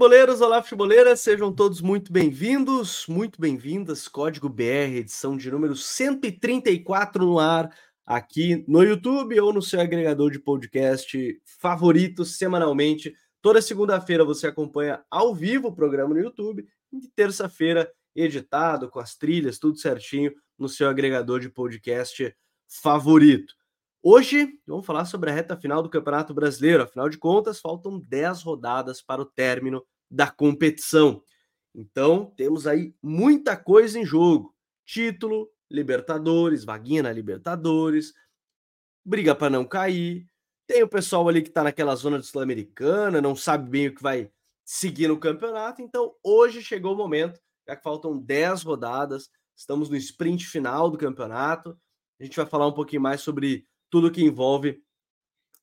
Futeboleiros, olá, futeboleiras, sejam todos muito bem-vindos, muito bem-vindas. Código BR, edição de número 134 no ar, aqui no YouTube ou no seu agregador de podcast favorito semanalmente. Toda segunda-feira você acompanha ao vivo o programa no YouTube e terça-feira editado com as trilhas, tudo certinho no seu agregador de podcast favorito. Hoje vamos falar sobre a reta final do Campeonato Brasileiro. Afinal de contas, faltam 10 rodadas para o término da competição. Então, temos aí muita coisa em jogo: título, Libertadores, vaguinha na Libertadores, briga para não cair. Tem o pessoal ali que está naquela zona de Sul-Americana, não sabe bem o que vai seguir no campeonato. Então, hoje chegou o momento, já que faltam 10 rodadas, estamos no sprint final do campeonato. A gente vai falar um pouquinho mais sobre tudo que envolve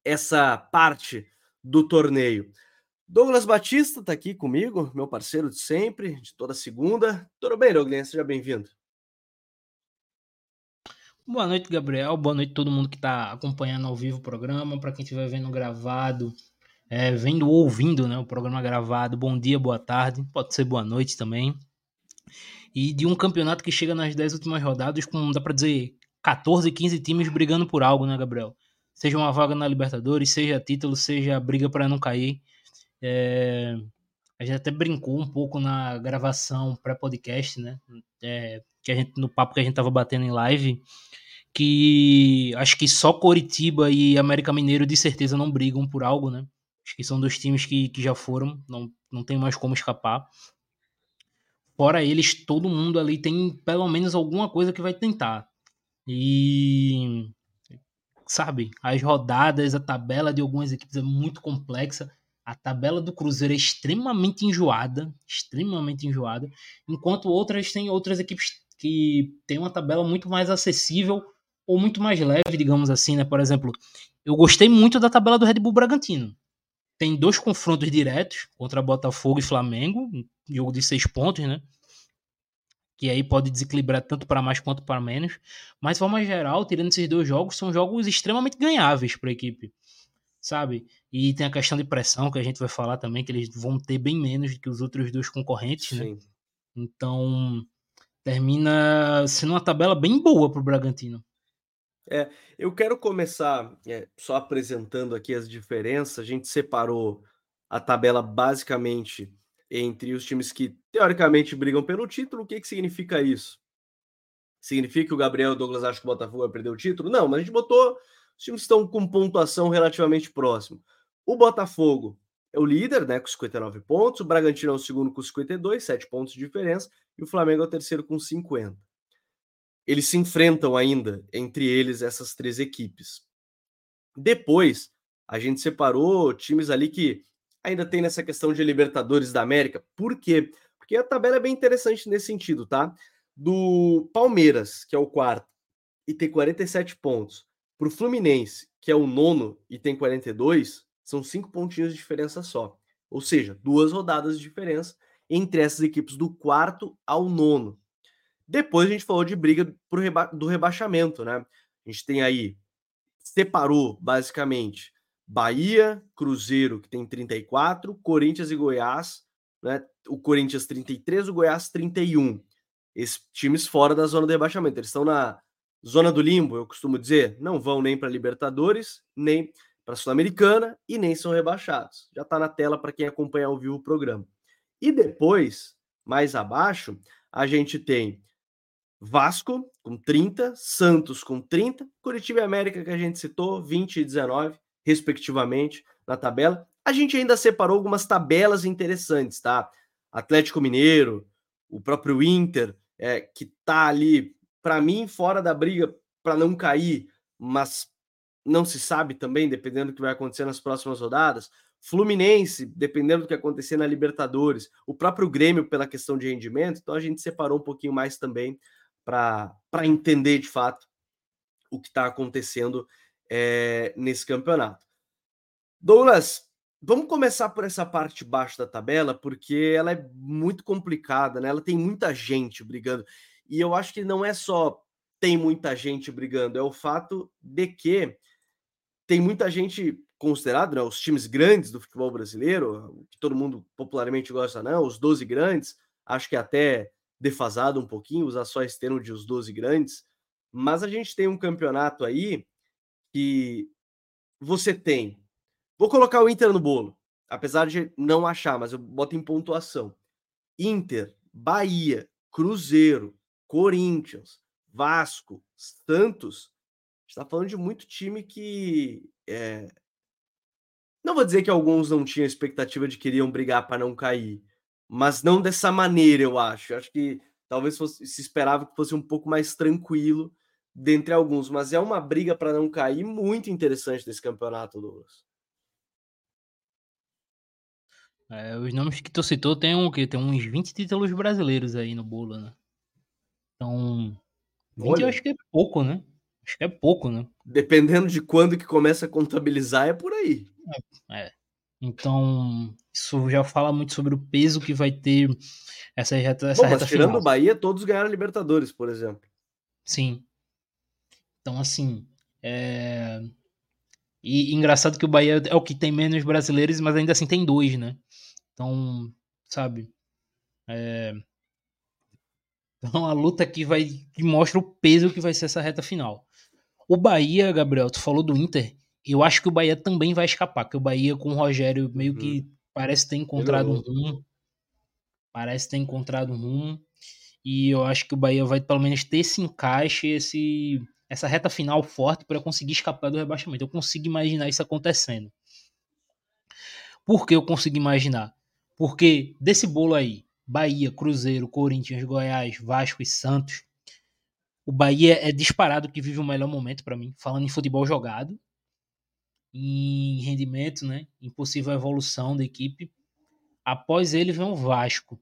essa parte do torneio. Douglas Batista está aqui comigo, meu parceiro de sempre, de toda segunda. Tudo bem, Douglas? Seja bem-vindo. Boa noite, Gabriel. Boa noite a todo mundo que está acompanhando ao vivo o programa. Para quem estiver vendo gravado, é, vendo ou ouvindo né, o programa gravado, bom dia, boa tarde, pode ser boa noite também. E de um campeonato que chega nas 10 últimas rodadas com, dá para dizer, 14, 15 times brigando por algo, né, Gabriel? Seja uma vaga na Libertadores, seja título, seja briga para não cair. É... A gente até brincou um pouco na gravação pré-podcast, né? É... Que a gente, no papo que a gente tava batendo em live, que acho que só Coritiba e América Mineiro de certeza não brigam por algo, né? Acho que são dois times que, que já foram, não, não tem mais como escapar. Fora eles, todo mundo ali tem pelo menos alguma coisa que vai tentar. E sabe, as rodadas, a tabela de algumas equipes é muito complexa. A tabela do Cruzeiro é extremamente enjoada, extremamente enjoada, enquanto outras têm outras equipes que têm uma tabela muito mais acessível ou muito mais leve, digamos assim, né? Por exemplo, eu gostei muito da tabela do Red Bull Bragantino. Tem dois confrontos diretos contra Botafogo e Flamengo, jogo de seis pontos, né? que aí pode desequilibrar tanto para mais quanto para menos. Mas, de forma geral, tirando esses dois jogos, são jogos extremamente ganháveis para a equipe, sabe? E tem a questão de pressão, que a gente vai falar também, que eles vão ter bem menos do que os outros dois concorrentes, né? Sim. né? Então, termina sendo uma tabela bem boa para o Bragantino. É, eu quero começar é, só apresentando aqui as diferenças. A gente separou a tabela basicamente entre os times que teoricamente brigam pelo título. O que, que significa isso? Significa que o Gabriel Douglas acham que o Botafogo vai perder o título? Não, mas a gente botou. Os times estão com pontuação relativamente próximo. O Botafogo é o líder, né, com 59 pontos. O Bragantino é o segundo com 52, 7 pontos de diferença. E o Flamengo é o terceiro com 50. Eles se enfrentam ainda entre eles, essas três equipes. Depois, a gente separou times ali que ainda tem nessa questão de Libertadores da América. Por quê? Porque a tabela é bem interessante nesse sentido, tá? Do Palmeiras, que é o quarto, e tem 47 pontos, para o Fluminense, que é o nono e tem 42, são cinco pontinhos de diferença só. Ou seja, duas rodadas de diferença entre essas equipes do quarto ao nono. Depois a gente falou de briga reba do rebaixamento, né? A gente tem aí, separou basicamente Bahia, Cruzeiro, que tem 34, Corinthians e Goiás, né? O Corinthians 33, o Goiás 31. Esses times fora da zona de rebaixamento. Eles estão na zona do limbo, eu costumo dizer. Não vão nem para Libertadores, nem para Sul-Americana e nem são rebaixados. Já está na tela para quem acompanha ao vivo o programa. E depois, mais abaixo, a gente tem Vasco com 30, Santos com 30, Curitiba e América que a gente citou, 20 e 19 respectivamente, na tabela. A gente ainda separou algumas tabelas interessantes, tá? Atlético Mineiro, o próprio Inter, é, que tá ali, para mim, fora da briga para não cair, mas não se sabe também, dependendo do que vai acontecer nas próximas rodadas. Fluminense, dependendo do que acontecer na Libertadores, o próprio Grêmio pela questão de rendimento, então a gente separou um pouquinho mais também para entender de fato o que está acontecendo é, nesse campeonato. Douglas, vamos começar por essa parte de baixo da tabela, porque ela é muito complicada, né? Ela tem muita gente brigando. E eu acho que não é só tem muita gente brigando, é o fato de que tem muita gente considerado, né, os times grandes do futebol brasileiro, que todo mundo popularmente gosta, não, os 12 grandes, acho que é até defasado um pouquinho usar só esse termo de os 12 grandes, mas a gente tem um campeonato aí que você tem. Vou colocar o Inter no bolo, apesar de não achar, mas eu boto em pontuação. Inter, Bahia, Cruzeiro, Corinthians, Vasco, Santos. está falando de muito time que é, não vou dizer que alguns não tinham expectativa de que iriam brigar para não cair, mas não dessa maneira, eu acho. Eu acho que talvez fosse, se esperava que fosse um pouco mais tranquilo dentre alguns, mas é uma briga para não cair muito interessante desse campeonato, Douglas. É, os nomes que tu citou tem um tem uns 20 títulos brasileiros aí no bolo, né? Então, 20 Olha. eu acho que é pouco, né? Acho que é pouco, né? Dependendo de quando que começa a contabilizar, é por aí. É. Então, isso já fala muito sobre o peso que vai ter essa reta, essa Bom, reta tirando final. o Bahia, todos ganharam Libertadores, por exemplo. Sim. Então, assim, é... E engraçado que o Bahia é o que tem menos brasileiros, mas ainda assim tem dois, né? Então, sabe? É... Então, a luta aqui vai que mostra o peso que vai ser essa reta final. O Bahia, Gabriel, tu falou do Inter. Eu acho que o Bahia também vai escapar, que o Bahia com o Rogério meio uhum. que parece ter encontrado um rumo. Parece ter encontrado um rumo. E eu acho que o Bahia vai pelo menos ter esse encaixe, esse, essa reta final forte para conseguir escapar do rebaixamento. Eu consigo imaginar isso acontecendo. Por que eu consigo imaginar? Porque desse bolo aí, Bahia, Cruzeiro, Corinthians, Goiás, Vasco e Santos, o Bahia é disparado que vive o melhor momento para mim, falando em futebol jogado em rendimento, né? Em possível evolução da equipe. Após ele vem o Vasco.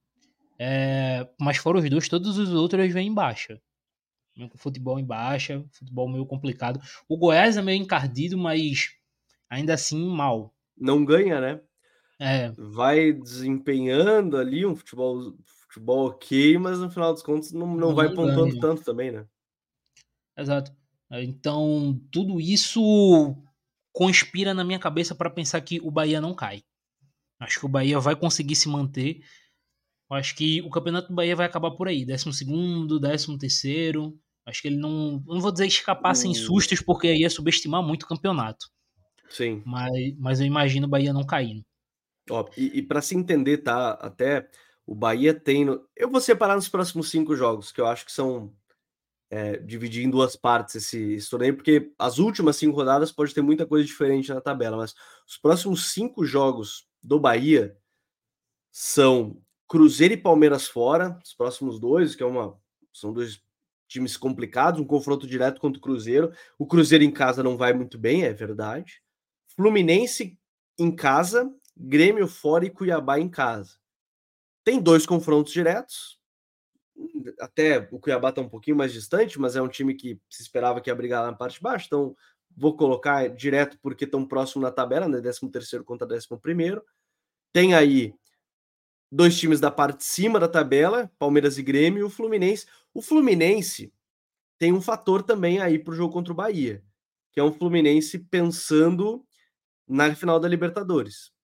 É, mas fora os dois, todos os outros vêm em baixa. Futebol em baixa, futebol meio complicado. O Goiás é meio encardido, mas ainda assim mal. Não ganha, né? É. Vai desempenhando ali um futebol, futebol ok, mas no final dos contos não, não, não vai pontuando ganha. tanto também, né? Exato. Então, tudo isso conspira na minha cabeça para pensar que o Bahia não cai. Acho que o Bahia vai conseguir se manter. Acho que o campeonato do Bahia vai acabar por aí, 12 segundo, 13 terceiro. Acho que ele não, não vou dizer escapar sem hum. sustos, porque aí é subestimar muito o campeonato. Sim. Mas, mas eu imagino o Bahia não caindo. Ó, e, e para se entender, tá? Até o Bahia tem. No... Eu vou separar nos próximos cinco jogos, que eu acho que são é, dividir em duas partes esse, esse, torneio, porque as últimas cinco rodadas pode ter muita coisa diferente na tabela, mas os próximos cinco jogos do Bahia são Cruzeiro e Palmeiras fora, os próximos dois, que é uma são dois times complicados, um confronto direto contra o Cruzeiro. O Cruzeiro em casa não vai muito bem, é verdade. Fluminense em casa, Grêmio fora e Cuiabá em casa. Tem dois confrontos diretos, até o Cuiabá está um pouquinho mais distante, mas é um time que se esperava que ia brigar lá na parte de baixo, então vou colocar direto porque estão próximo na tabela, né? 13 terceiro contra 11 primeiro. Tem aí dois times da parte de cima da tabela, Palmeiras e Grêmio, e o Fluminense. O Fluminense tem um fator também aí para o jogo contra o Bahia, que é um Fluminense pensando na final da Libertadores.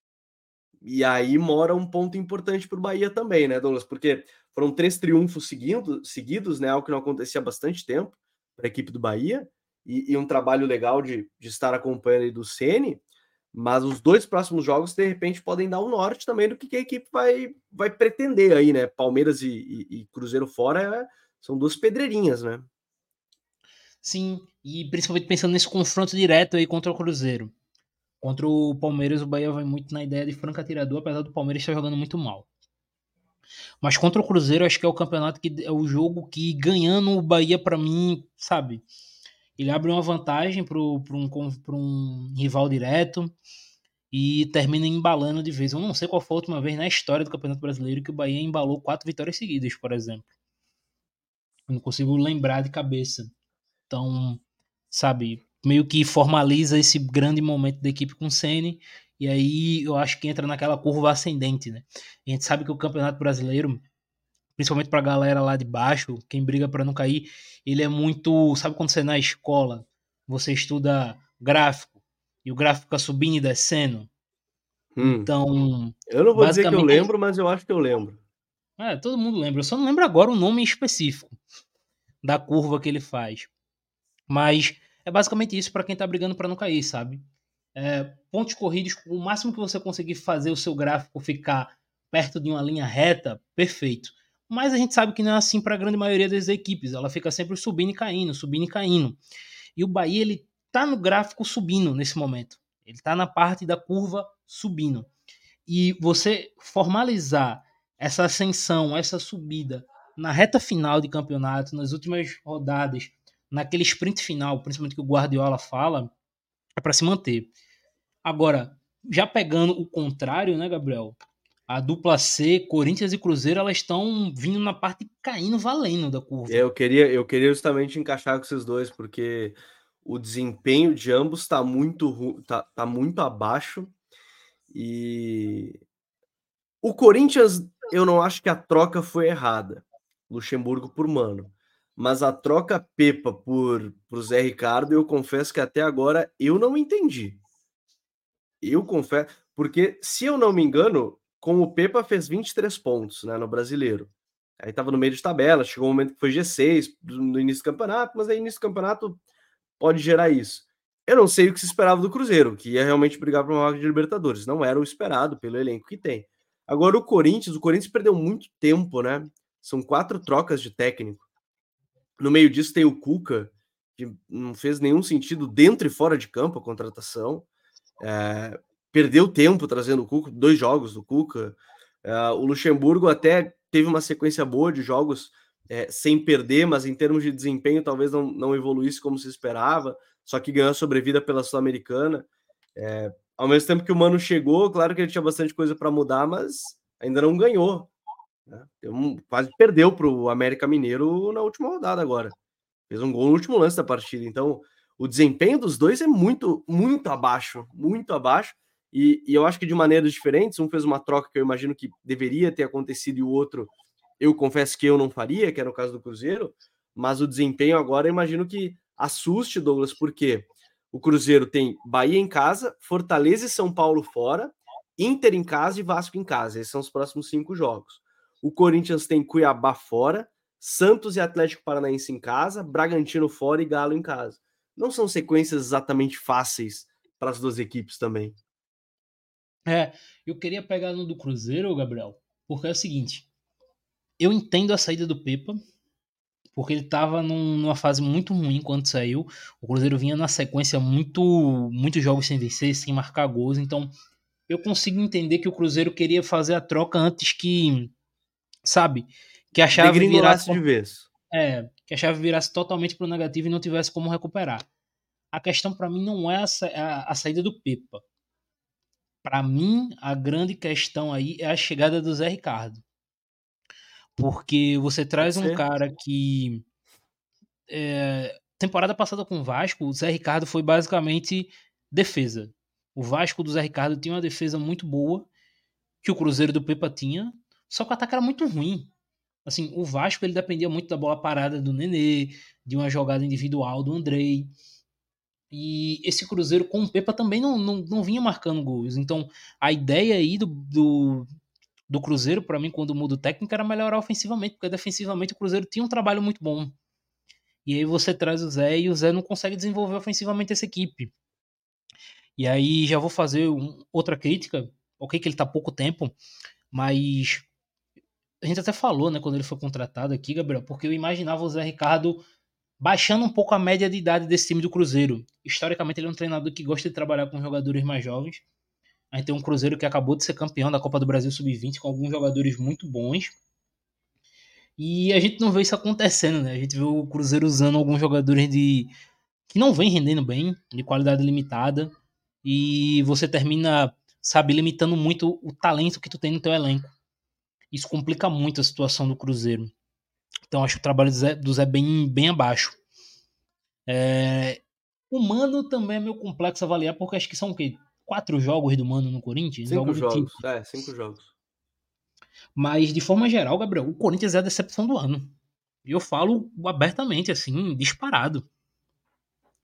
E aí mora um ponto importante para o Bahia também, né, Douglas? Porque foram três triunfos seguindo, seguidos, né? Algo que não acontecia há bastante tempo para a equipe do Bahia, e, e, um trabalho legal de, de estar acompanhando aí do Ceni. Mas os dois próximos jogos, de repente, podem dar um norte também do que, que a equipe vai, vai pretender aí, né? Palmeiras e, e, e Cruzeiro fora é, são duas pedreirinhas, né? Sim, e principalmente pensando nesse confronto direto aí contra o Cruzeiro. Contra o Palmeiras, o Bahia vai muito na ideia de franca tirador, apesar do Palmeiras estar jogando muito mal. Mas contra o Cruzeiro, acho que é o campeonato que é o jogo que ganhando o Bahia para mim, sabe? Ele abre uma vantagem para um, um rival direto e termina embalando de vez. Eu não sei qual foi a última vez na história do Campeonato Brasileiro que o Bahia embalou quatro vitórias seguidas, por exemplo. Eu não consigo lembrar de cabeça. Então, sabe, meio que formaliza esse grande momento da equipe com o Ceni e aí eu acho que entra naquela curva ascendente, né? A gente sabe que o Campeonato Brasileiro, principalmente pra galera lá de baixo, quem briga para não cair, ele é muito. Sabe quando você é na escola, você estuda gráfico, e o gráfico fica subindo e descendo. Hum. Então. Eu não vou dizer que eu lembro, mas eu acho que eu lembro. É, todo mundo lembra. Eu só não lembro agora o nome específico da curva que ele faz. Mas é basicamente isso para quem tá brigando para não cair, sabe? É, pontos corridos, o máximo que você conseguir fazer o seu gráfico ficar perto de uma linha reta, perfeito. Mas a gente sabe que não é assim para a grande maioria das equipes. Ela fica sempre subindo e caindo, subindo e caindo. E o Bahia ele tá no gráfico subindo nesse momento. Ele está na parte da curva subindo. E você formalizar essa ascensão, essa subida na reta final de campeonato, nas últimas rodadas, naquele sprint final, principalmente que o Guardiola fala, é para se manter. Agora, já pegando o contrário, né, Gabriel? A dupla C, Corinthians e Cruzeiro, elas estão vindo na parte caindo, valendo da curva. Eu queria, eu queria justamente encaixar com esses dois, porque o desempenho de ambos está muito, tá, tá muito abaixo. E o Corinthians, eu não acho que a troca foi errada. Luxemburgo por Mano. Mas a troca Pepa por, por Zé Ricardo, eu confesso que até agora eu não entendi. Eu confesso, porque se eu não me engano, com o Pepa fez 23 pontos né, no brasileiro. Aí estava no meio de tabela, chegou um momento que foi G6 no início do campeonato, mas aí início do campeonato pode gerar isso. Eu não sei o que se esperava do Cruzeiro, que ia realmente brigar para uma vaga de Libertadores. Não era o esperado pelo elenco que tem. Agora o Corinthians, o Corinthians perdeu muito tempo, né? São quatro trocas de técnico. No meio disso tem o Cuca, que não fez nenhum sentido dentro e fora de campo a contratação. É, perdeu tempo trazendo o Cuca, dois jogos do Cuca. É, o Luxemburgo até teve uma sequência boa de jogos é, sem perder, mas em termos de desempenho talvez não, não evoluísse como se esperava, só que ganhou a sobrevida pela Sul-Americana. É, ao mesmo tempo que o Mano chegou, claro que ele tinha bastante coisa para mudar, mas ainda não ganhou. Né? Um, quase perdeu para o América Mineiro na última rodada agora. Fez um gol no último lance da partida. Então, o desempenho dos dois é muito, muito abaixo, muito abaixo. E, e, eu acho que de maneiras diferentes, um fez uma troca que eu imagino que deveria ter acontecido e o outro eu confesso que eu não faria, que era o caso do Cruzeiro, mas o desempenho agora eu imagino que assuste, Douglas, porque o Cruzeiro tem Bahia em casa, Fortaleza e São Paulo fora, Inter em casa e Vasco em casa. Esses são os próximos cinco jogos. O Corinthians tem Cuiabá fora, Santos e Atlético Paranaense em casa, Bragantino fora e Galo em casa. Não são sequências exatamente fáceis para as duas equipes também. É, eu queria pegar no do Cruzeiro, Gabriel, porque é o seguinte: eu entendo a saída do Pepa, porque ele estava num, numa fase muito ruim quando saiu. O Cruzeiro vinha na sequência muito muitos jogos sem vencer, sem marcar gols, então eu consigo entender que o Cruzeiro queria fazer a troca antes que, sabe, que a chave virasse de vez. É, que a chave virasse totalmente para o negativo e não tivesse como recuperar. A questão para mim não é a, a, a saída do Pepa. Para mim, a grande questão aí é a chegada do Zé Ricardo. Porque você traz um cara que. É, temporada passada com o Vasco, o Zé Ricardo foi basicamente defesa. O Vasco do Zé Ricardo tinha uma defesa muito boa, que o Cruzeiro do Pepa tinha, só que o ataque era muito ruim. Assim, o Vasco ele dependia muito da bola parada do Nenê, de uma jogada individual do Andrei. E esse Cruzeiro com o Pepa também não, não, não vinha marcando gols. Então, a ideia aí do, do, do Cruzeiro, para mim, quando muda o técnico, era melhorar ofensivamente, porque defensivamente o Cruzeiro tinha um trabalho muito bom. E aí você traz o Zé e o Zé não consegue desenvolver ofensivamente essa equipe. E aí já vou fazer um, outra crítica. Ok, que ele tá pouco tempo, mas a gente até falou, né, quando ele foi contratado aqui, Gabriel, porque eu imaginava o Zé Ricardo baixando um pouco a média de idade desse time do Cruzeiro. Historicamente, ele é um treinador que gosta de trabalhar com jogadores mais jovens. A gente tem um Cruzeiro que acabou de ser campeão da Copa do Brasil Sub-20 com alguns jogadores muito bons. E a gente não vê isso acontecendo, né? A gente vê o Cruzeiro usando alguns jogadores de que não vem rendendo bem, de qualidade limitada, e você termina, sabe, limitando muito o talento que tu tem no teu elenco. Isso complica muito a situação do Cruzeiro. Então acho que o trabalho do Zé, do Zé bem, bem abaixo. É... O Mano também é meio complexo avaliar, porque acho que são o quê? quatro jogos do Mano no Corinthians? Cinco jogos, tipo. é, cinco jogos. Mas, de forma geral, Gabriel, o Corinthians é a decepção do ano. E eu falo abertamente, assim, disparado.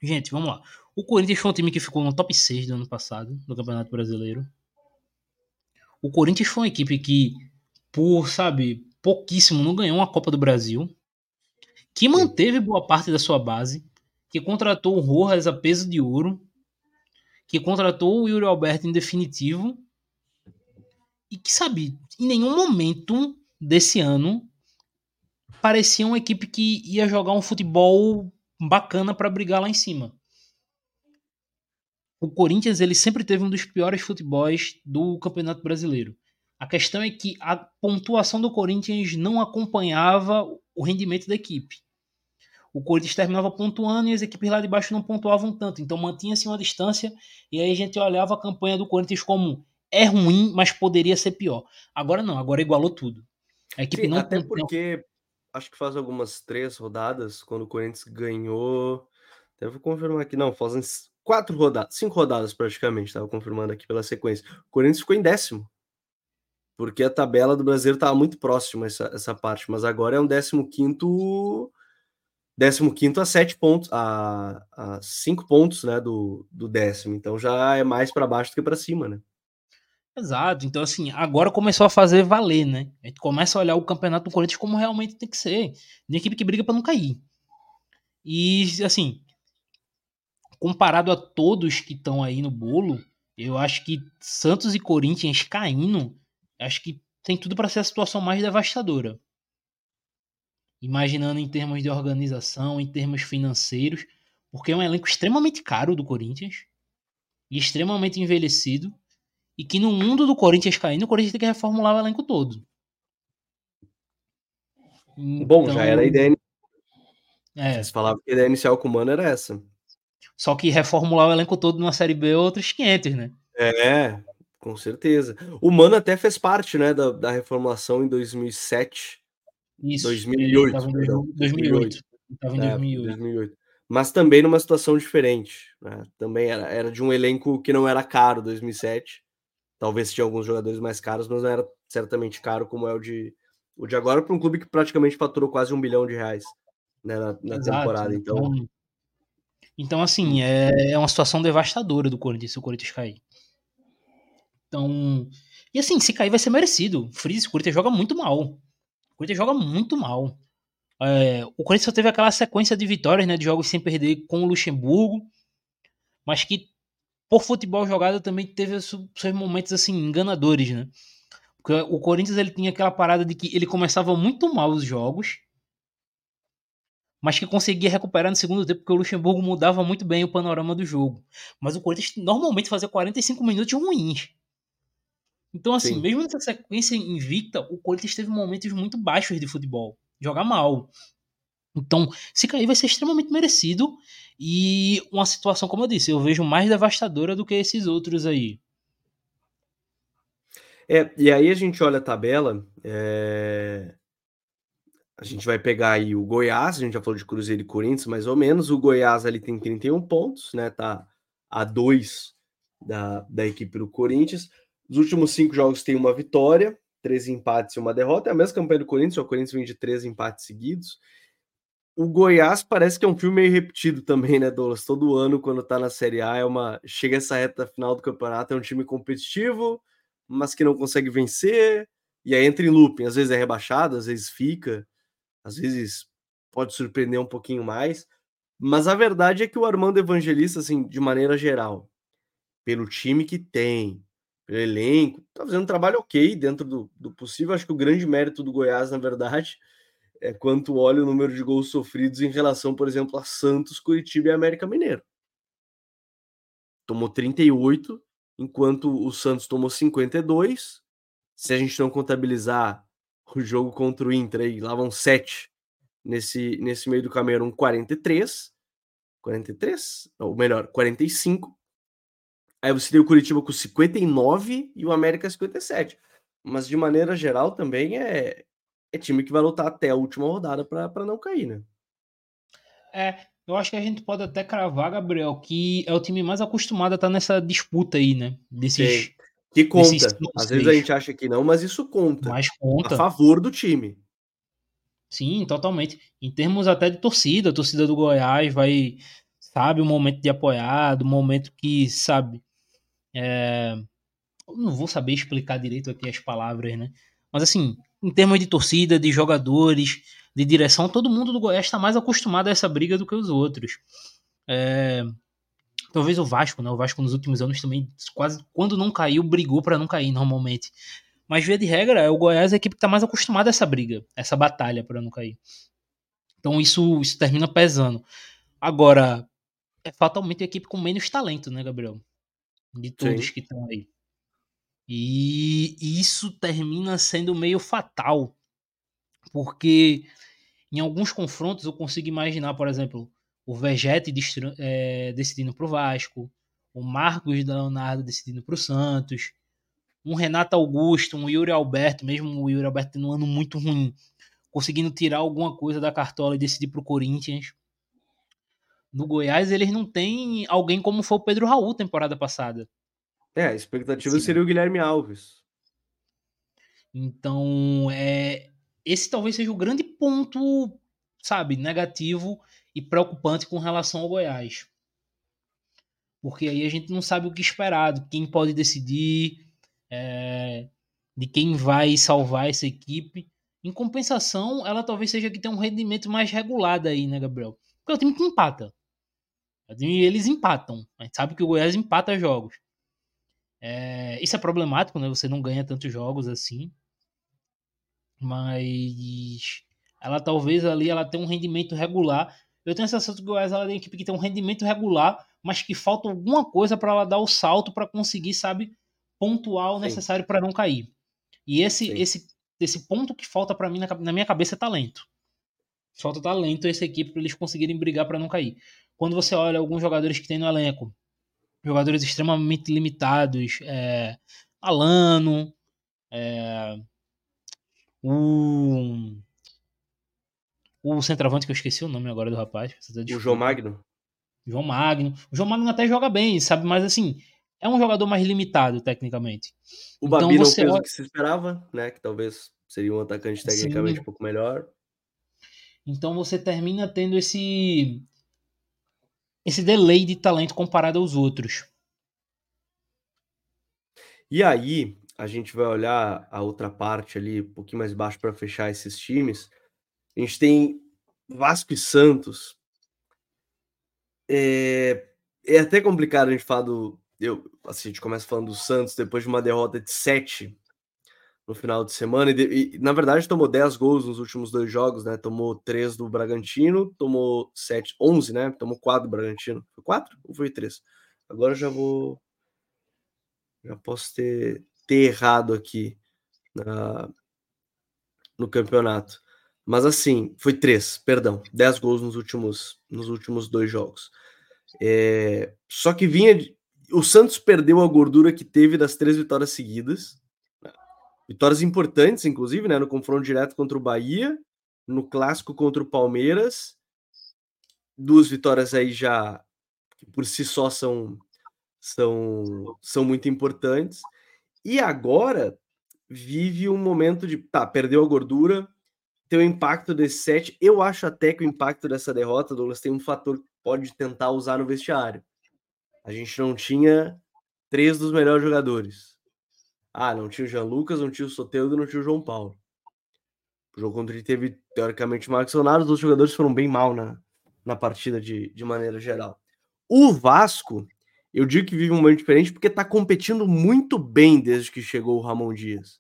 Gente, vamos lá. O Corinthians foi um time que ficou no top 6 do ano passado, do Campeonato Brasileiro. O Corinthians foi uma equipe que, por, sabe, pouquíssimo, não ganhou uma Copa do Brasil. Que manteve boa parte da sua base. Que contratou o Rojas a peso de ouro. Que contratou o Yuri Alberto em definitivo. E que, sabe, em nenhum momento desse ano parecia uma equipe que ia jogar um futebol bacana para brigar lá em cima. O Corinthians ele sempre teve um dos piores futebols do Campeonato Brasileiro. A questão é que a pontuação do Corinthians não acompanhava o rendimento da equipe. O Corinthians terminava pontuando e as equipes lá de baixo não pontuavam tanto, então mantinha-se uma distância e aí a gente olhava a campanha do Corinthians como é ruim, mas poderia ser pior. Agora não, agora igualou tudo. A equipe Sim, não até porque acho que faz algumas três rodadas quando o Corinthians ganhou. Até vou confirmar aqui, não, fazem quatro rodadas, cinco rodadas praticamente, estava confirmando aqui pela sequência. O Corinthians ficou em décimo, porque a tabela do Brasileiro estava muito próxima essa, essa parte, mas agora é um décimo quinto, décimo quinto a sete pontos, a, a cinco pontos, né, do, do décimo. Então já é mais para baixo do que para cima, né? Exato. Então, assim, agora começou a fazer valer, né? A gente começa a olhar o campeonato do Corinthians como realmente tem que ser. De equipe que briga para não cair. E, assim, comparado a todos que estão aí no bolo, eu acho que Santos e Corinthians caindo, acho que tem tudo para ser a situação mais devastadora. Imaginando em termos de organização, em termos financeiros, porque é um elenco extremamente caro do Corinthians e extremamente envelhecido, e que no mundo do Corinthians caindo, o Corinthians tem que reformular o elenco todo. Então, Bom, já era a então ideia. É. Vocês falavam que a ideia inicial com o Mano era essa. Só que reformular o elenco todo numa Série B é outros 500, né? É, com certeza. O Mano até fez parte, né, da, da reformulação em 2007. Isso. 2008. Ele em 2008. 2008. Estava em 2008. 2008. Mas também numa situação diferente. Né? Também era, era de um elenco que não era caro 2007. Talvez tinha alguns jogadores mais caros, mas não era certamente caro como é o de, o de agora para um clube que praticamente faturou quase um bilhão de reais né, na, na temporada. Então, então então, assim, é, é uma situação devastadora do Corinthians se o Corinthians cair. Então. E assim, se cair vai ser merecido. Freeze, o Corinthians joga muito mal. O Corinthians joga muito mal. É, o Corinthians só teve aquela sequência de vitórias, né? De jogos sem perder com o Luxemburgo. Mas que, por futebol jogado, também teve seus momentos, assim, enganadores, né? Porque o Corinthians ele tinha aquela parada de que ele começava muito mal os jogos mas que conseguia recuperar no segundo tempo, porque o Luxemburgo mudava muito bem o panorama do jogo. Mas o Corinthians normalmente fazia 45 minutos ruins. Então, assim, Sim. mesmo nessa sequência invicta, o Corinthians teve momentos muito baixos de futebol. Jogar mal. Então, se cair vai ser extremamente merecido. E uma situação, como eu disse, eu vejo mais devastadora do que esses outros aí. É, e aí a gente olha a tabela. É... A gente vai pegar aí o Goiás, a gente já falou de Cruzeiro e Corinthians, mais ou menos. O Goiás ali tem 31 pontos, né? Tá a 2 da, da equipe do Corinthians. Os últimos cinco jogos tem uma vitória, três empates e uma derrota. É a mesma campanha do Corinthians, o Corinthians vem de três empates seguidos. O Goiás parece que é um filme meio repetido também, né, Douglas? Todo ano, quando tá na Série A, é uma. Chega essa reta final do campeonato, é um time competitivo, mas que não consegue vencer, e aí entra em looping. Às vezes é rebaixado, às vezes fica às vezes pode surpreender um pouquinho mais, mas a verdade é que o Armando Evangelista, assim, de maneira geral, pelo time que tem, pelo elenco, tá fazendo um trabalho ok dentro do, do possível. Acho que o grande mérito do Goiás, na verdade, é quanto olha o número de gols sofridos em relação, por exemplo, a Santos, Curitiba e América Mineiro. Tomou 38, enquanto o Santos tomou 52. Se a gente não contabilizar o jogo contra o Inter aí, lá vão 7 nesse, nesse meio do caminho, eram 43. 43? Ou melhor, 45. Aí você tem o Curitiba com 59 e o América 57. Mas de maneira geral também é, é time que vai lutar até a última rodada para não cair, né? É, eu acho que a gente pode até cravar, Gabriel, que é o time mais acostumado a estar nessa disputa aí, né? Desses, que conta. Às vezes a gente acha que não, mas isso conta. Mas conta. A favor do time. Sim, totalmente. Em termos até de torcida, a torcida do Goiás vai sabe o momento de apoiar, do momento que, sabe, é... não vou saber explicar direito aqui as palavras, né? Mas assim, em termos de torcida, de jogadores, de direção, todo mundo do Goiás está mais acostumado a essa briga do que os outros. É... Talvez o Vasco, né? O Vasco nos últimos anos também, quase quando não caiu, brigou para não cair normalmente. Mas, via de regra, é o Goiás a equipe que está mais acostumada a essa briga, essa batalha para não cair. Então isso, isso termina pesando. Agora, é fatalmente a equipe com menos talento, né, Gabriel? De todos Sim. que estão aí. E isso termina sendo meio fatal. Porque em alguns confrontos eu consigo imaginar, por exemplo, o Vegete é, decidindo para o Vasco, o Marcos Leonardo decidindo para o Santos, um Renato Augusto, um Yuri Alberto, mesmo o Yuri Alberto tendo um ano muito ruim, conseguindo tirar alguma coisa da cartola e decidir para o Corinthians. No Goiás, eles não têm alguém como foi o Pedro Raul temporada passada. É, a expectativa Sim. seria o Guilherme Alves. Então, é, esse talvez seja o grande ponto, sabe, negativo e preocupante com relação ao Goiás. Porque aí a gente não sabe o que esperar, quem pode decidir, é, de quem vai salvar essa equipe. Em compensação, ela talvez seja que tem um rendimento mais regulado aí, né, Gabriel? Porque é o time que empata. E eles empatam. A gente sabe que o Goiás empata jogos. É, isso é problemático, né? Você não ganha tantos jogos assim. Mas ela talvez ali ela tem um rendimento regular. Eu tenho a sensação que o Goiás ela é uma equipe que tem um rendimento regular, mas que falta alguma coisa para ela dar o salto para conseguir, sabe, pontual necessário para não cair. E esse, esse, esse ponto que falta para mim na, na, minha cabeça é talento. Falta talento essa equipe para eles conseguirem brigar para não cair. Quando você olha alguns jogadores que tem no elenco, jogadores extremamente limitados, é, Alano, é, o, o centroavante que eu esqueci o nome agora do rapaz. O João Magno. João Magno. O João Magno até joga bem, sabe? Mas assim, é um jogador mais limitado, tecnicamente. O então, Babi não fez o que se esperava, né? Que talvez seria um atacante tecnicamente Sim. um pouco melhor. Então você termina tendo esse esse delay de talento comparado aos outros. E aí, a gente vai olhar a outra parte ali, um pouquinho mais baixo para fechar esses times. A gente tem Vasco e Santos. É, é até complicado a gente falar do, eu, assim, a gente começa falando do Santos depois de uma derrota de 7 no final de semana, e, e, na verdade tomou 10 gols nos últimos dois jogos, né? Tomou 3 do Bragantino, tomou 7, 11, né? Tomou 4 do Bragantino. Foi 4 ou foi 3? Agora já vou. Já posso ter, ter errado aqui na, no campeonato. Mas assim, foi 3, perdão. 10 gols nos últimos, nos últimos dois jogos. É, só que vinha o Santos perdeu a gordura que teve das três vitórias seguidas. Vitórias importantes, inclusive, né? No confronto direto contra o Bahia, no clássico contra o Palmeiras. Duas vitórias aí já por si só são, são, são muito importantes. E agora vive um momento de. Tá, perdeu a gordura, tem o impacto desse set. Eu acho até que o impacto dessa derrota, Douglas, tem um fator que pode tentar usar no vestiário a gente não tinha três dos melhores jogadores. Ah, não tinha o Jean Lucas, não tinha o Soteldo, não tinha o João Paulo. O jogo contra ele teve, teoricamente, Marcos Leonardo, os outros jogadores foram bem mal na, na partida de, de maneira geral. O Vasco, eu digo que vive um momento diferente porque está competindo muito bem desde que chegou o Ramon Dias.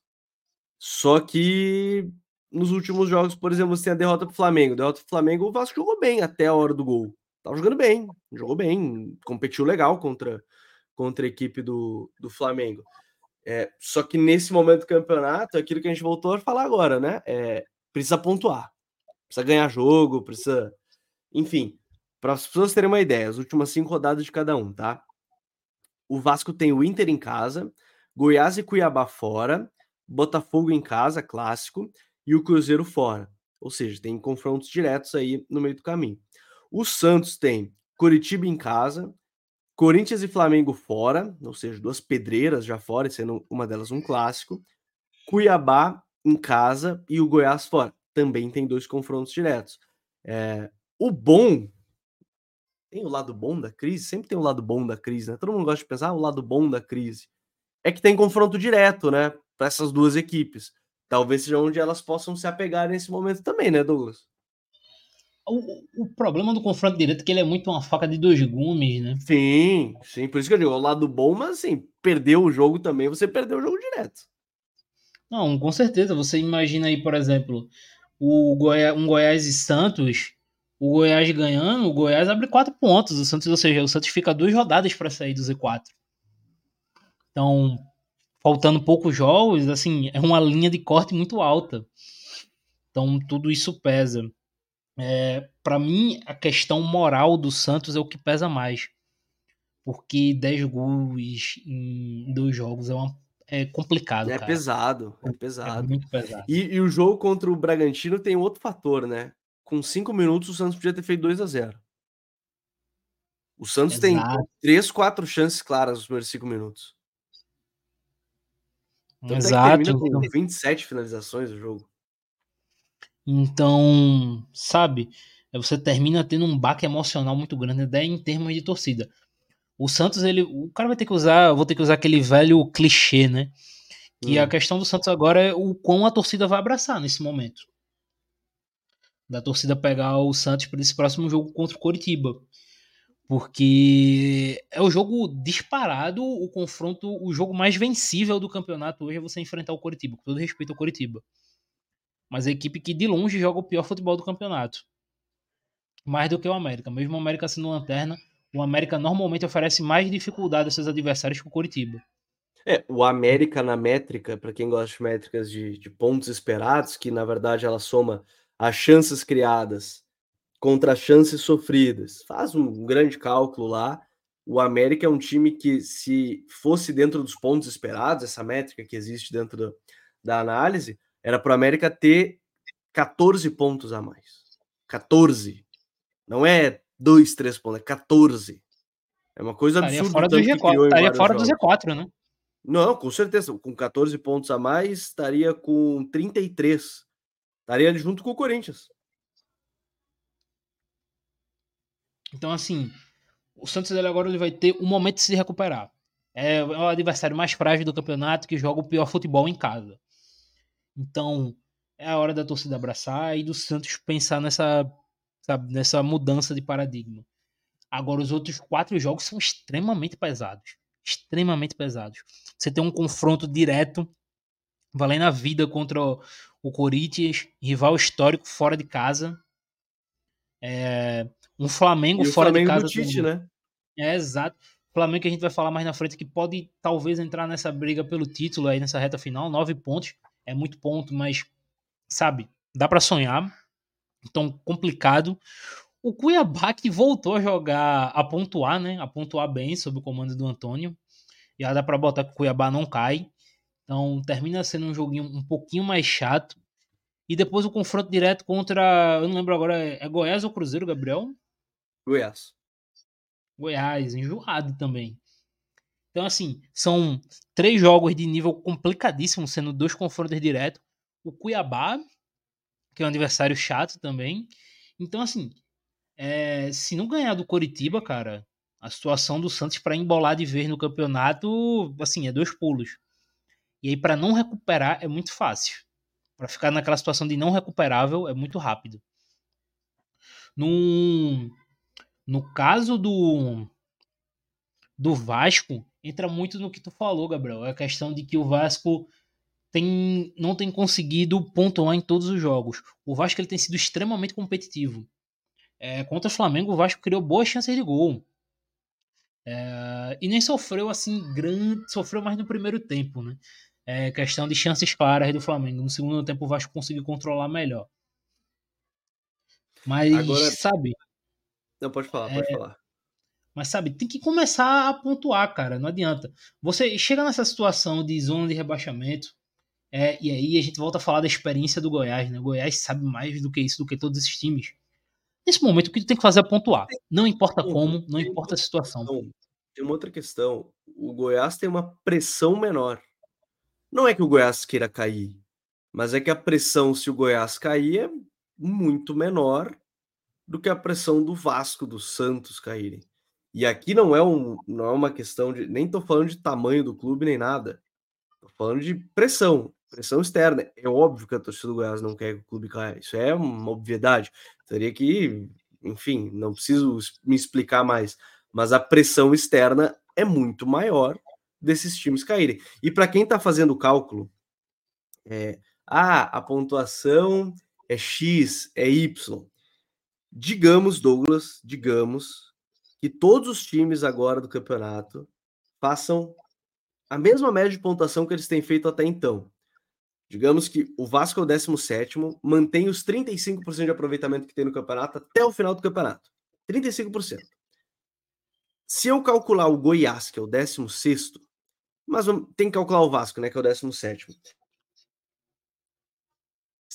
Só que nos últimos jogos, por exemplo, você tem a derrota para o Flamengo. Derrota para o Flamengo, o Vasco jogou bem até a hora do gol. Tava jogando bem, jogou bem, competiu legal contra, contra a equipe do, do Flamengo. É, só que nesse momento do campeonato, é aquilo que a gente voltou a falar agora, né? É, precisa pontuar, precisa ganhar jogo, precisa. Enfim, para as pessoas terem uma ideia, as últimas cinco rodadas de cada um, tá? O Vasco tem o Inter em casa, Goiás e Cuiabá fora, Botafogo em casa, clássico, e o Cruzeiro fora. Ou seja, tem confrontos diretos aí no meio do caminho. O Santos tem Curitiba em casa, Corinthians e Flamengo fora, ou seja, duas pedreiras já fora, sendo uma delas um clássico. Cuiabá em casa e o Goiás fora. Também tem dois confrontos diretos. É, o bom, tem o lado bom da crise, sempre tem o lado bom da crise, né? Todo mundo gosta de pensar ah, o lado bom da crise. É que tem confronto direto, né? Para essas duas equipes. Talvez seja onde elas possam se apegar nesse momento também, né, Douglas? O, o, problema do confronto direto é que ele é muito uma faca de dois gumes, né? Sim, sim, por isso que eu digo, o lado bom, mas assim, perdeu o jogo também, você perdeu o jogo direto. Não, com certeza. Você imagina aí, por exemplo, o Goiás, um Goiás e Santos, o Goiás ganhando, o Goiás abre quatro pontos, o Santos, ou seja, o Santos fica duas rodadas para sair do Z4. Então, faltando poucos jogos, assim, é uma linha de corte muito alta. Então, tudo isso pesa. É, para mim, a questão moral do Santos é o que pesa mais. Porque 10 gols em dois jogos é, uma, é complicado. É cara. pesado, é, é pesado. É muito pesado. E, e, o jogo contra o Bragantino tem outro fator, né? Com 5 minutos, o Santos podia ter feito 2 a 0 O Santos Exato. tem 3, 4 chances claras nos primeiros 5 minutos. Exato. É que termina com 27 então. finalizações o jogo. Então, sabe, você termina tendo um baque emocional muito grande até em termos de torcida. O Santos, ele, o cara vai ter que usar, vou ter que usar aquele velho clichê, né? Que hum. a questão do Santos agora é o quão a torcida vai abraçar nesse momento. Da torcida pegar o Santos para esse próximo jogo contra o Coritiba. Porque é o jogo disparado, o confronto, o jogo mais vencível do campeonato hoje é você enfrentar o Coritiba, com todo respeito ao Coritiba. Mas a equipe que de longe joga o pior futebol do campeonato. Mais do que o América. Mesmo o América sendo lanterna, o América normalmente oferece mais dificuldade aos seus adversários que o Coritiba. É, o América na métrica, para quem gosta de métricas de, de pontos esperados, que na verdade ela soma as chances criadas contra as chances sofridas. Faz um grande cálculo lá. O América é um time que, se fosse dentro dos pontos esperados, essa métrica que existe dentro do, da análise, era para o América ter 14 pontos a mais. 14. Não é 2, 3 pontos, é 14. É uma coisa estaria absurda. Fora do G4, estaria fora jogos. do Z4, né? Não, com certeza. Com 14 pontos a mais, estaria com 33. Estaria junto com o Corinthians. Então, assim, o Santos dele agora ele vai ter um momento de se recuperar. É o adversário mais frágil do campeonato que joga o pior futebol em casa. Então, é a hora da torcida abraçar e do Santos pensar nessa, sabe, nessa mudança de paradigma. Agora, os outros quatro jogos são extremamente pesados. Extremamente pesados. Você tem um confronto direto, valendo a vida contra o Corinthians, rival histórico fora de casa. É, um Flamengo e fora Flamengo de casa. Tite, né? É, exato. Flamengo que a gente vai falar mais na frente, que pode talvez entrar nessa briga pelo título aí nessa reta final. Nove pontos. É muito ponto, mas, sabe, dá para sonhar. Então, complicado. O Cuiabá que voltou a jogar, a pontuar, né? A pontuar bem sob o comando do Antônio. Já dá para botar que o Cuiabá não cai. Então, termina sendo um joguinho um pouquinho mais chato. E depois o confronto direto contra. Eu não lembro agora, é Goiás ou Cruzeiro, Gabriel? Goiás. Goiás, enjoado também. Então, assim, são três jogos de nível complicadíssimo, sendo dois confrontos diretos. O Cuiabá, que é um adversário chato também. Então, assim, é, se não ganhar do Coritiba, cara, a situação do Santos para embolar de vez no campeonato, assim, é dois pulos. E aí, para não recuperar, é muito fácil. Para ficar naquela situação de não recuperável, é muito rápido. Num, no caso do do Vasco, entra muito no que tu falou, Gabriel. É a questão de que o Vasco tem, não tem conseguido pontuar em todos os jogos. O Vasco ele tem sido extremamente competitivo. É, contra o Flamengo, o Vasco criou boas chances de gol. É, e nem sofreu assim grande. Sofreu mais no primeiro tempo, né? É questão de chances claras do Flamengo. No segundo tempo, o Vasco conseguiu controlar melhor. Mas, Agora... sabe, não, pode falar, pode é, falar. Mas sabe, tem que começar a pontuar, cara. Não adianta. Você chega nessa situação de zona de rebaixamento, é, e aí a gente volta a falar da experiência do Goiás, né? O Goiás sabe mais do que isso, do que todos esses times. Nesse momento, o que tu tem que fazer é pontuar. Não importa como, não importa a situação. Tem uma outra questão. O Goiás tem uma pressão menor. Não é que o Goiás queira cair, mas é que a pressão, se o Goiás cair, é muito menor do que a pressão do Vasco, do Santos caírem. E aqui não é, um, não é uma questão de. Nem estou falando de tamanho do clube nem nada. Estou falando de pressão, pressão externa. É óbvio que a torcida do Goiás não quer que o clube caia. Isso é uma obviedade. Teria que, enfim, não preciso me explicar mais. Mas a pressão externa é muito maior desses times caírem. E para quem está fazendo o cálculo, é, ah, a pontuação é X, é Y. Digamos, Douglas, digamos que todos os times agora do campeonato façam a mesma média de pontuação que eles têm feito até então. Digamos que o Vasco é o 17, mantém os 35% de aproveitamento que tem no campeonato até o final do campeonato. 35%. Se eu calcular o Goiás, que é o 16, mas tem que calcular o Vasco, né, que é o 17.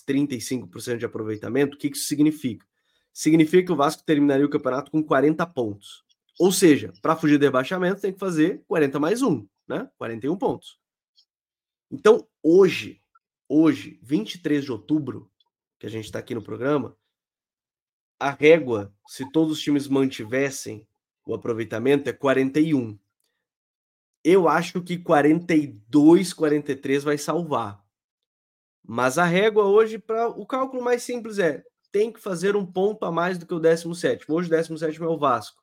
35% de aproveitamento, o que isso significa? Significa que o Vasco terminaria o campeonato com 40 pontos. Ou seja, para fugir do rebaixamento, tem que fazer 40 mais 1, né? 41 pontos. Então, hoje, hoje, 23 de outubro, que a gente está aqui no programa, a régua, se todos os times mantivessem o aproveitamento, é 41. Eu acho que 42, 43 vai salvar. Mas a régua hoje, para o cálculo mais simples é: tem que fazer um ponto a mais do que o 17. Hoje o 17 é o Vasco.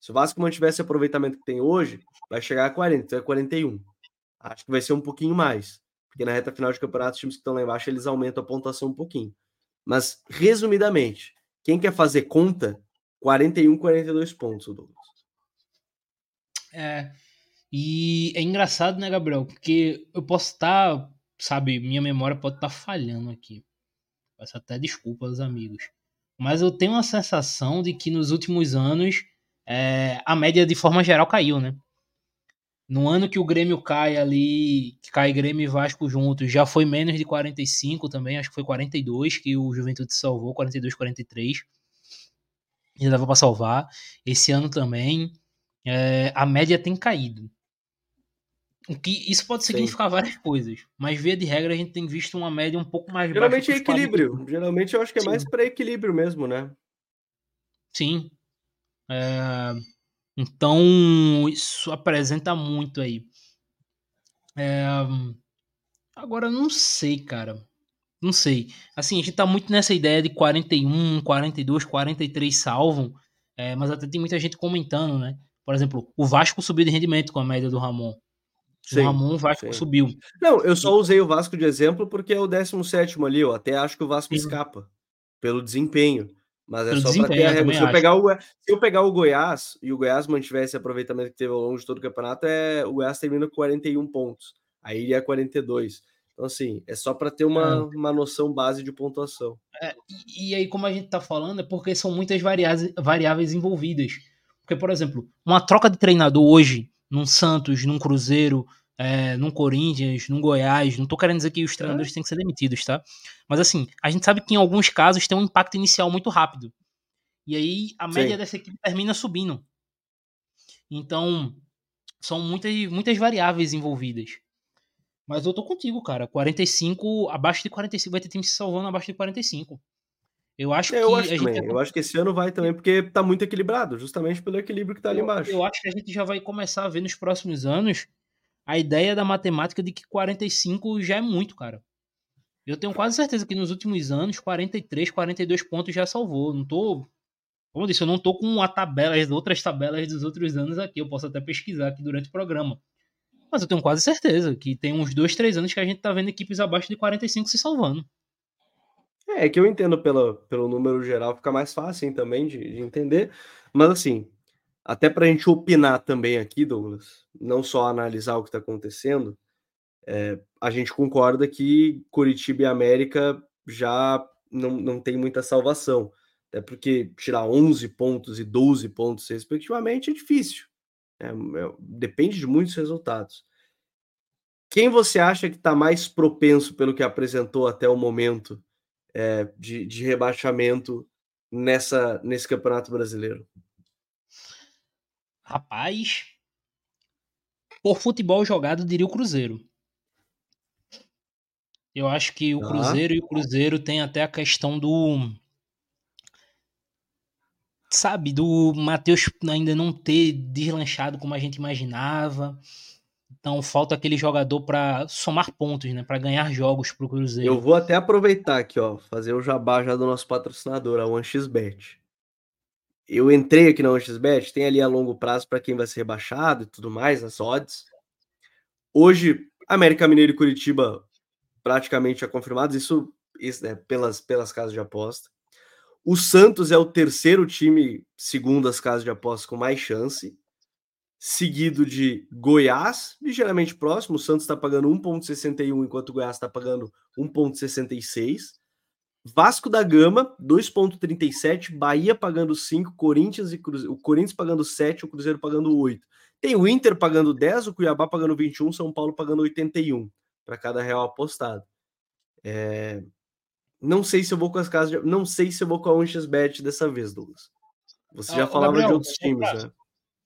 Se o Vasco mantivesse o aproveitamento que tem hoje, vai chegar a 40, então é 41. Acho que vai ser um pouquinho mais. Porque na reta final de campeonato, os times que estão lá embaixo, eles aumentam a pontuação um pouquinho. Mas, resumidamente, quem quer fazer conta, 41, 42 pontos, Douglas. É. E é engraçado, né, Gabriel? Porque eu posso estar tá sabe, minha memória pode estar tá falhando aqui. Peço até desculpa aos amigos. Mas eu tenho a sensação de que nos últimos anos é, a média de forma geral caiu, né? No ano que o Grêmio cai ali, que cai Grêmio e Vasco juntos, já foi menos de 45 também, acho que foi 42 que o Juventude salvou, 42, 43. Já dava para salvar. Esse ano também é, a média tem caído. O que isso pode significar Sim. várias coisas, mas via de regra a gente tem visto uma média um pouco mais Geralmente baixa. Geralmente é equilíbrio. 40. Geralmente eu acho que é Sim. mais para equilíbrio mesmo, né? Sim. É... Então isso apresenta muito aí. É... Agora não sei, cara. Não sei. Assim, a gente tá muito nessa ideia de 41, 42, 43 salvam, é, mas até tem muita gente comentando, né? Por exemplo, o Vasco subiu de rendimento com a média do Ramon. Sim, o Ramon, sim. subiu. Não, eu só usei o Vasco de exemplo porque é o 17 ali. Eu até acho que o Vasco sim. escapa pelo desempenho. Mas é pelo só para ter a régua. Se eu, pegar o, se eu pegar o Goiás e o Goiás mantivesse aproveitamento que teve ao longo de todo o campeonato, é, o Goiás termina com 41 pontos. Aí iria 42. Então, assim, é só para ter uma, é. uma noção base de pontuação. É, e, e, aí, como a gente tá falando, é porque são muitas variáveis, variáveis envolvidas. Porque, por exemplo, uma troca de treinador hoje, num Santos, num Cruzeiro, é, num Corinthians, num Goiás. Não tô querendo dizer que os treinadores é. têm que ser demitidos, tá? Mas assim, a gente sabe que em alguns casos tem um impacto inicial muito rápido. E aí a média Sim. dessa equipe termina subindo. Então, são muitas, muitas variáveis envolvidas. Mas eu tô contigo, cara. 45, abaixo de 45, vai ter time se salvando abaixo de 45. Eu acho eu que. Acho. Gente... Eu acho que esse ano vai também, porque tá muito equilibrado, justamente pelo equilíbrio que tá ali embaixo. Eu acho que a gente já vai começar a ver nos próximos anos a ideia da matemática de que 45 já é muito, cara. Eu tenho quase certeza que nos últimos anos, 43, 42 pontos já salvou. Não tô. Como eu disse, eu não tô com a tabela, as outras tabelas dos outros anos aqui. Eu posso até pesquisar aqui durante o programa. Mas eu tenho quase certeza que tem uns dois, três anos que a gente tá vendo equipes abaixo de 45 se salvando. É, que eu entendo pelo, pelo número geral, fica mais fácil também de, de entender. Mas assim, até para a gente opinar também aqui, Douglas, não só analisar o que está acontecendo, é, a gente concorda que Curitiba e América já não, não tem muita salvação. Até porque tirar 11 pontos e 12 pontos, respectivamente, é difícil. É, é, depende de muitos resultados. Quem você acha que está mais propenso, pelo que apresentou até o momento, é, de, de rebaixamento nessa, nesse Campeonato Brasileiro? Rapaz, por futebol jogado, diria o Cruzeiro. Eu acho que o Cruzeiro ah. e o Cruzeiro tem até a questão do sabe, do Matheus ainda não ter deslanchado como a gente imaginava. Então falta aquele jogador para somar pontos, né, para ganhar jogos pro Cruzeiro. Eu vou até aproveitar aqui, ó, fazer o jabá já do nosso patrocinador, a OneXBet. Eu entrei aqui na OneXBet, tem ali a longo prazo para quem vai ser rebaixado e tudo mais, as odds. Hoje, América Mineiro e Curitiba praticamente já confirmados, isso, isso né, pelas, pelas casas de aposta. O Santos é o terceiro time, segundo as casas de aposta, com mais chance. Seguido de Goiás, ligeiramente próximo. O Santos está pagando 1,61, enquanto o Goiás está pagando 1,66. Vasco da Gama, 2,37. Bahia pagando 5. Corinthians e Cruzeiro. O Corinthians pagando 7, o Cruzeiro pagando 8. Tem o Inter pagando 10, o Cuiabá pagando 21, São Paulo pagando 81 para cada real apostado. É... Não sei se eu vou com as casas, de... não sei se eu vou com a Unchas Bet dessa vez, Douglas. Você já falava Gabriel, de outros times, né?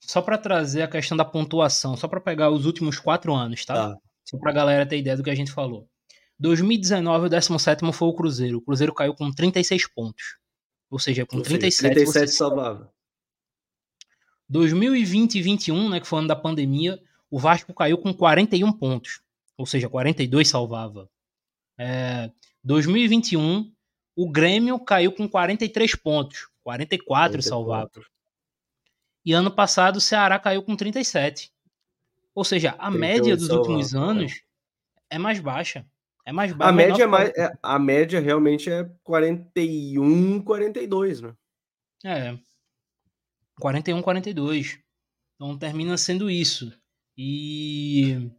Só para trazer a questão da pontuação, só para pegar os últimos quatro anos, tá? tá. Só para a galera ter ideia do que a gente falou. 2019, o 17 foi o Cruzeiro. O Cruzeiro caiu com 36 pontos. Ou seja, com Ou 37. 37 salvava. 2020 e 21, né, que foi o ano da pandemia, o Vasco caiu com 41 pontos. Ou seja, 42 salvava. É, 2021, o Grêmio caiu com 43 pontos. 44, 44 salvava. E ano passado o Ceará caiu com 37. Ou seja, a média dos salvava, últimos anos é. é mais baixa. É mais baixa. A média, é mais, é, a média realmente é 41, 42, né? É. 41, 42. Então termina sendo isso. E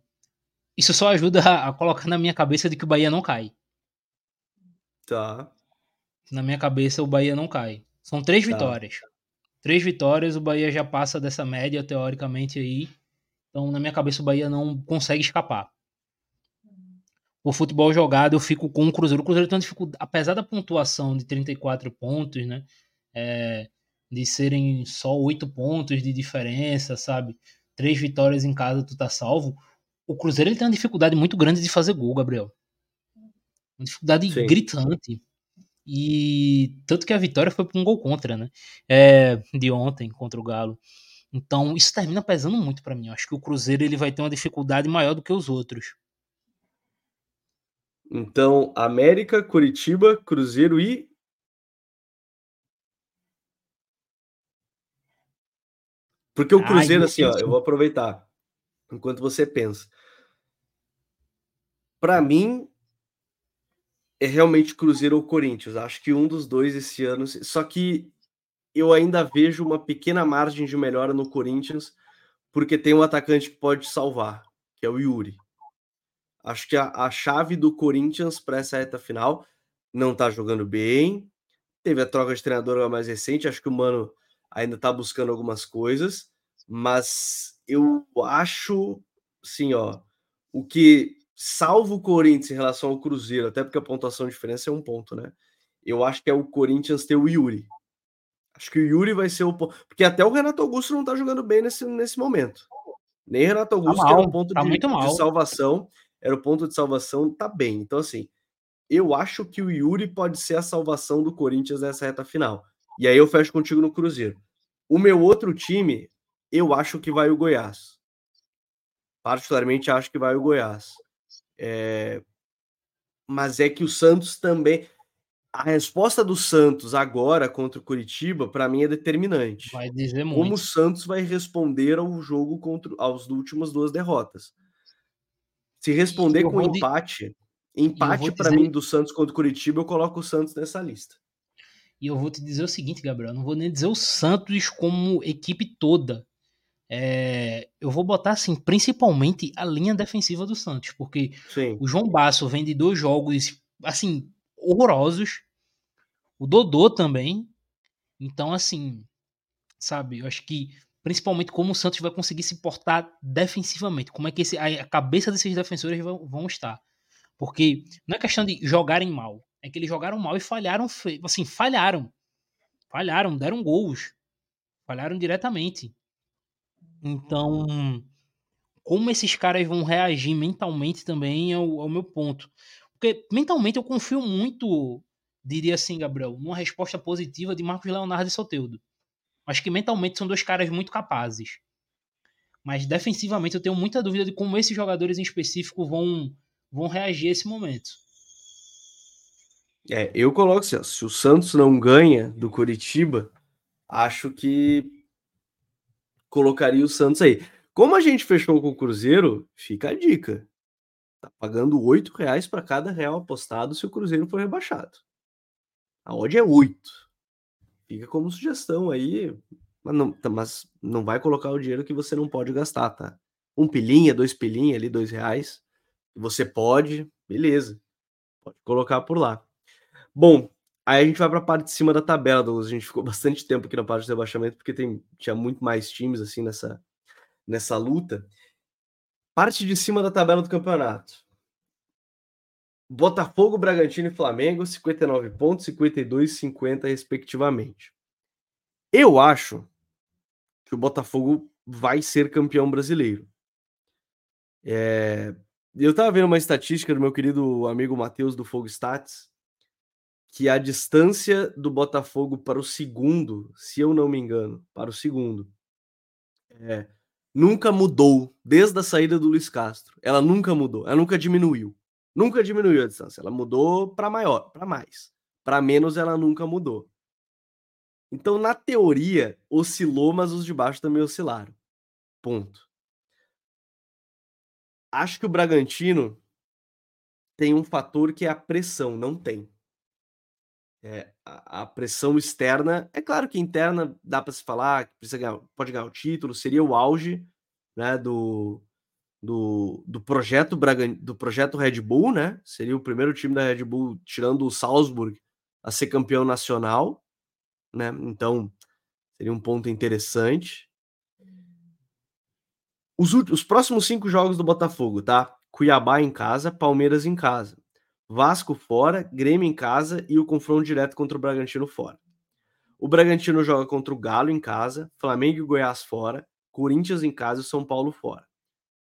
isso só ajuda a, a, colocar na minha cabeça de que o Bahia não cai. Tá. Na minha cabeça o Bahia não cai. São três tá. vitórias. Três vitórias, o Bahia já passa dessa média, teoricamente, aí. Então, na minha cabeça, o Bahia não consegue escapar. O futebol jogado, eu fico com o Cruzeiro. O Cruzeiro tem dificuldade, apesar da pontuação de 34 pontos, né? É, de serem só oito pontos de diferença, sabe? Três vitórias em casa, tu tá salvo. O Cruzeiro ele tem uma dificuldade muito grande de fazer gol, Gabriel. Uma dificuldade Sim. gritante. E tanto que a vitória foi por um gol contra, né? É, de ontem contra o Galo. Então isso termina pesando muito para mim. Eu acho que o Cruzeiro ele vai ter uma dificuldade maior do que os outros. Então, América, Curitiba, Cruzeiro e Porque o Cruzeiro, Ai, assim, ó, eu vou aproveitar enquanto você pensa. Para mim, é realmente Cruzeiro ou Corinthians. Acho que um dos dois esse ano. Só que eu ainda vejo uma pequena margem de melhora no Corinthians, porque tem um atacante que pode salvar, que é o Yuri. Acho que a, a chave do Corinthians para essa reta final não tá jogando bem. Teve a troca de treinador mais recente. Acho que o Mano ainda tá buscando algumas coisas, mas eu acho, sim, ó, o que salva o Corinthians em relação ao Cruzeiro, até porque a pontuação de diferença é um ponto, né? Eu acho que é o Corinthians ter o Yuri. Acho que o Yuri vai ser o porque até o Renato Augusto não tá jogando bem nesse, nesse momento. Nem Renato tá Augusto tá mal, era o ponto tá de, de salvação, era o ponto de salvação, tá bem. Então assim, eu acho que o Yuri pode ser a salvação do Corinthians nessa reta final. E aí eu fecho contigo no Cruzeiro. O meu outro time, eu acho que vai o Goiás. Particularmente acho que vai o Goiás. É... Mas é que o Santos também. A resposta do Santos agora contra o Curitiba, para mim, é determinante. Vai dizer muito. Como o Santos vai responder ao jogo contra aos últimas duas derrotas. Se responder com empate, empate para dizer... mim do Santos contra o Curitiba, eu coloco o Santos nessa lista. E eu vou te dizer o seguinte, Gabriel, não vou nem dizer o Santos como equipe toda. É, eu vou botar assim, principalmente a linha defensiva do Santos, porque Sim. o João Basso vem de dois jogos assim horrorosos, o Dodô também. Então, assim, sabe, eu acho que principalmente como o Santos vai conseguir se portar defensivamente, como é que esse, a, cabeça desses defensores vão, vão estar. Porque não é questão de jogarem mal, é que eles jogaram mal e falharam, assim, falharam. Falharam, deram gols. Falharam diretamente. Então, como esses caras vão reagir mentalmente também é o, é o meu ponto. Porque mentalmente eu confio muito, diria assim, Gabriel, numa resposta positiva de Marcos Leonardo e Soteudo. Acho que mentalmente são dois caras muito capazes. Mas defensivamente eu tenho muita dúvida de como esses jogadores em específico vão, vão reagir a esse momento. É, eu coloco assim, ó, se o Santos não ganha do Curitiba, acho que colocaria o Santos aí. Como a gente fechou com o Cruzeiro, fica a dica. Tá pagando oito reais para cada real apostado se o Cruzeiro for rebaixado. A odd é oito. Fica como sugestão aí, mas não, tá, mas não vai colocar o dinheiro que você não pode gastar, tá? Um pilinha, dois pilinha ali, dois reais. Você pode, beleza. Pode colocar por lá. Bom, aí a gente vai para a parte de cima da tabela, Douglas. A gente ficou bastante tempo aqui na parte de rebaixamento, porque tem, tinha muito mais times assim nessa, nessa luta. Parte de cima da tabela do campeonato. Botafogo, Bragantino e Flamengo, 59 pontos, 52 e 50, respectivamente. Eu acho que o Botafogo vai ser campeão brasileiro. É... Eu estava vendo uma estatística do meu querido amigo Matheus do Fogo Stats, que a distância do Botafogo para o segundo, se eu não me engano, para o segundo, é, nunca mudou desde a saída do Luiz Castro. Ela nunca mudou, ela nunca diminuiu. Nunca diminuiu a distância, ela mudou para maior, para mais. Para menos ela nunca mudou. Então, na teoria, oscilou, mas os de baixo também oscilaram. Ponto. Acho que o Bragantino tem um fator que é a pressão, não tem. É, a, a, pressão externa, é claro que interna dá para se falar, que precisa ganhar, pode ganhar o título, seria o auge né, do, do, do projeto Bragan, do projeto Red Bull, né? Seria o primeiro time da Red Bull, tirando o Salzburg, a ser campeão nacional, né? Então seria um ponto interessante. Os, os próximos cinco jogos do Botafogo, tá? Cuiabá em casa, Palmeiras em casa. Vasco fora, Grêmio em casa e o confronto direto contra o Bragantino fora. O Bragantino joga contra o Galo em casa, Flamengo e Goiás fora, Corinthians em casa e São Paulo fora.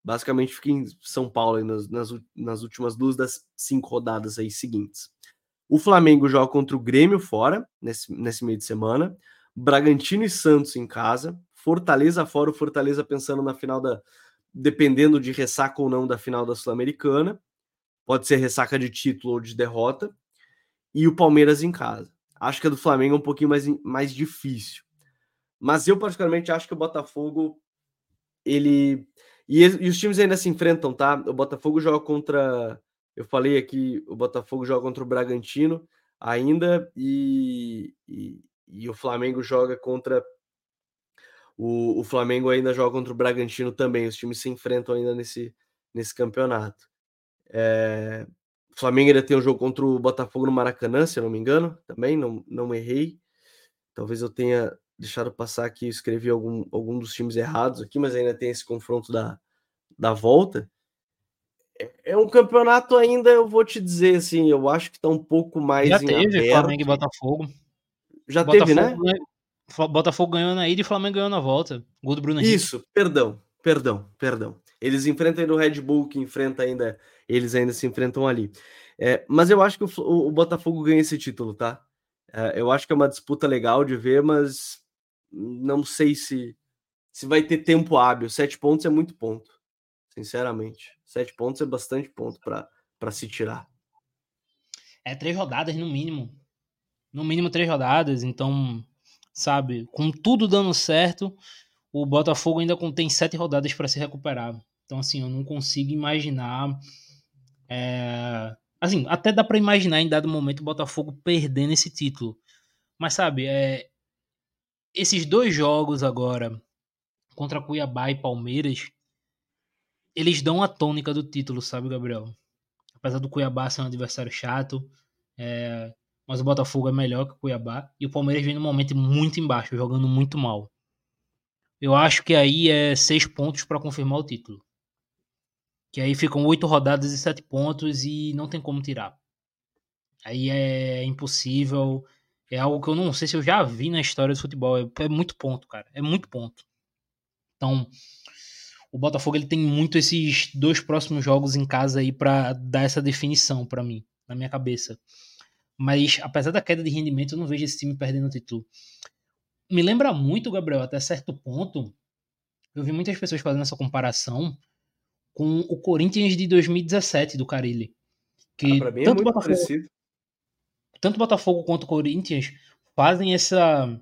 Basicamente fica em São Paulo nas, nas, nas últimas duas das cinco rodadas aí seguintes. O Flamengo joga contra o Grêmio fora, nesse, nesse meio de semana. Bragantino e Santos em casa. Fortaleza fora, o Fortaleza pensando na final da. dependendo de ressaca ou não da final da Sul-Americana. Pode ser ressaca de título ou de derrota. E o Palmeiras em casa. Acho que a do Flamengo é um pouquinho mais, mais difícil. Mas eu, particularmente, acho que o Botafogo. Ele. E, e os times ainda se enfrentam, tá? O Botafogo joga contra. Eu falei aqui, o Botafogo joga contra o Bragantino ainda. E, e, e o Flamengo joga contra. O, o Flamengo ainda joga contra o Bragantino também. Os times se enfrentam ainda nesse, nesse campeonato. É, o Flamengo ainda tem um jogo contra o Botafogo no Maracanã, se eu não me engano, também, não, não errei. Talvez eu tenha deixado passar aqui, escrevi algum, algum dos times errados aqui, mas ainda tem esse confronto da, da volta. É, é um campeonato ainda, eu vou te dizer assim, eu acho que está um pouco mais. Já teve aberto. Flamengo e Botafogo. Já Botafogo teve, né? Botafogo ganhou na ida e Flamengo ganhou na volta. Gol do Bruno Henrique. Isso, perdão, perdão, perdão. Eles enfrentam ainda o Red Bull, que enfrenta ainda eles ainda se enfrentam ali. É, mas eu acho que o, o, Botafogo ganha esse título, tá? É, eu acho que é uma disputa legal de ver, mas não sei se, se vai ter tempo hábil. Sete pontos é muito ponto, sinceramente. Sete pontos é bastante ponto para se tirar. É três rodadas no mínimo. No mínimo três rodadas, então, sabe, com tudo dando certo, o Botafogo ainda tem sete rodadas para se recuperar. Então, assim, eu não consigo imaginar é, assim, até dá para imaginar em dado momento o Botafogo perdendo esse título. Mas sabe, é, esses dois jogos agora contra Cuiabá e Palmeiras, eles dão a tônica do título, sabe, Gabriel? Apesar do Cuiabá ser um adversário chato, é, mas o Botafogo é melhor que o Cuiabá e o Palmeiras vem num momento muito embaixo, jogando muito mal. Eu acho que aí é seis pontos para confirmar o título. Que aí ficam oito rodadas e sete pontos e não tem como tirar. Aí é impossível. É algo que eu não sei se eu já vi na história do futebol. É, é muito ponto, cara. É muito ponto. Então, o Botafogo ele tem muito esses dois próximos jogos em casa aí para dar essa definição para mim, na minha cabeça. Mas apesar da queda de rendimento, eu não vejo esse time perdendo o título. me lembra muito, Gabriel, até certo ponto. Eu vi muitas pessoas fazendo essa comparação com o Corinthians de 2017 do Carilli. Que ah, pra mim é tanto, Botafogo, parecido. tanto Botafogo quanto Corinthians fazem essa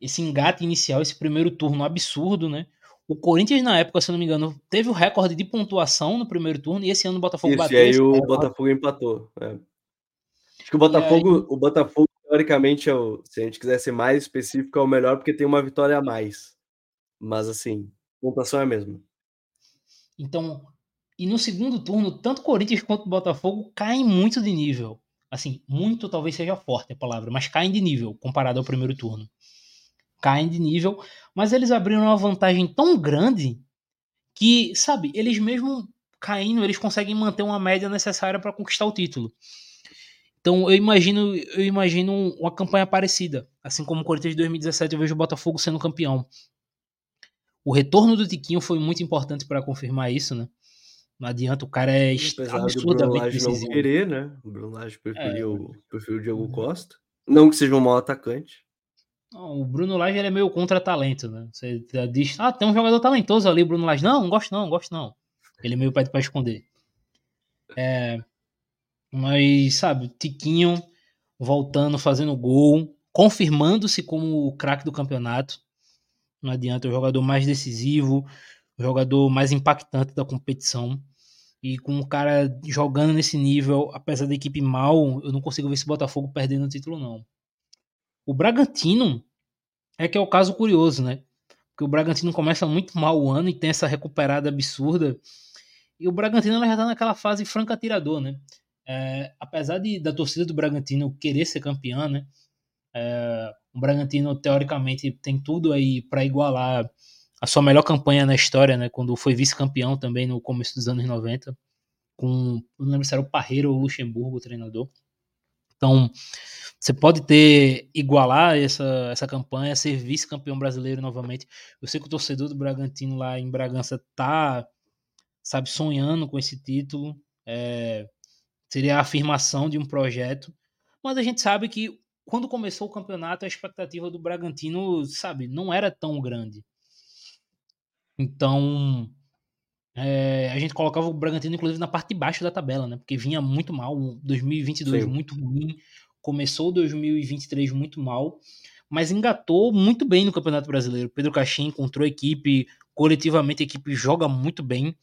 esse engate inicial, esse primeiro turno absurdo, né? O Corinthians, na época, se não me engano, teve o recorde de pontuação no primeiro turno e esse ano o Botafogo Isso, bateu. E aí o Botafogo empatou. É. Acho que o Botafogo, aí... o Botafogo, teoricamente, é o, se a gente quiser ser mais específico, é o melhor porque tem uma vitória a mais. Mas assim, pontuação é a mesma. Então, e no segundo turno, tanto Corinthians quanto Botafogo caem muito de nível. Assim, muito talvez seja forte a palavra, mas caem de nível comparado ao primeiro turno. Caem de nível, mas eles abriram uma vantagem tão grande que, sabe, eles mesmo caindo, eles conseguem manter uma média necessária para conquistar o título. Então eu imagino, eu imagino uma campanha parecida, assim como o Corinthians de 2017 eu vejo o Botafogo sendo campeão. O retorno do Tiquinho foi muito importante para confirmar isso, né? Não adianta, o cara é absurdamente decisivo. não querer, né? O Bruno Lage preferiu, é. preferiu o Diego uhum. Costa. Não que seja um mau atacante. Não, o Bruno Lage ele é meio contra talento, né? Você diz, ah, tem um jogador talentoso ali, Bruno Lage. Não, não gosto não, não gosto não. Ele é meio pede para esconder. É, mas, sabe, Tiquinho voltando, fazendo gol, confirmando-se como o craque do campeonato. Não adianta, é o jogador mais decisivo, o jogador mais impactante da competição. E com o cara jogando nesse nível, apesar da equipe mal, eu não consigo ver esse Botafogo perdendo o título, não. O Bragantino é que é o caso curioso, né? Porque o Bragantino começa muito mal o ano e tem essa recuperada absurda. E o Bragantino já tá naquela fase franca tirador, né? É, apesar de, da torcida do Bragantino querer ser campeã, né? É, o Bragantino, teoricamente, tem tudo aí para igualar a sua melhor campanha na história, né? Quando foi vice-campeão também no começo dos anos 90, com, não lembro se era o Parreiro ou o Luxemburgo, o treinador. Então, você pode ter, igualar essa, essa campanha, ser vice-campeão brasileiro novamente. Eu sei que o torcedor do Bragantino lá em Bragança tá, sabe, sonhando com esse título. É, seria a afirmação de um projeto. Mas a gente sabe que quando começou o campeonato, a expectativa do Bragantino, sabe, não era tão grande. Então, é, a gente colocava o Bragantino, inclusive, na parte de baixo da tabela, né? Porque vinha muito mal, 2022 Sim. muito ruim, começou 2023 muito mal, mas engatou muito bem no Campeonato Brasileiro. Pedro Caixin encontrou equipe, coletivamente a equipe joga muito bem.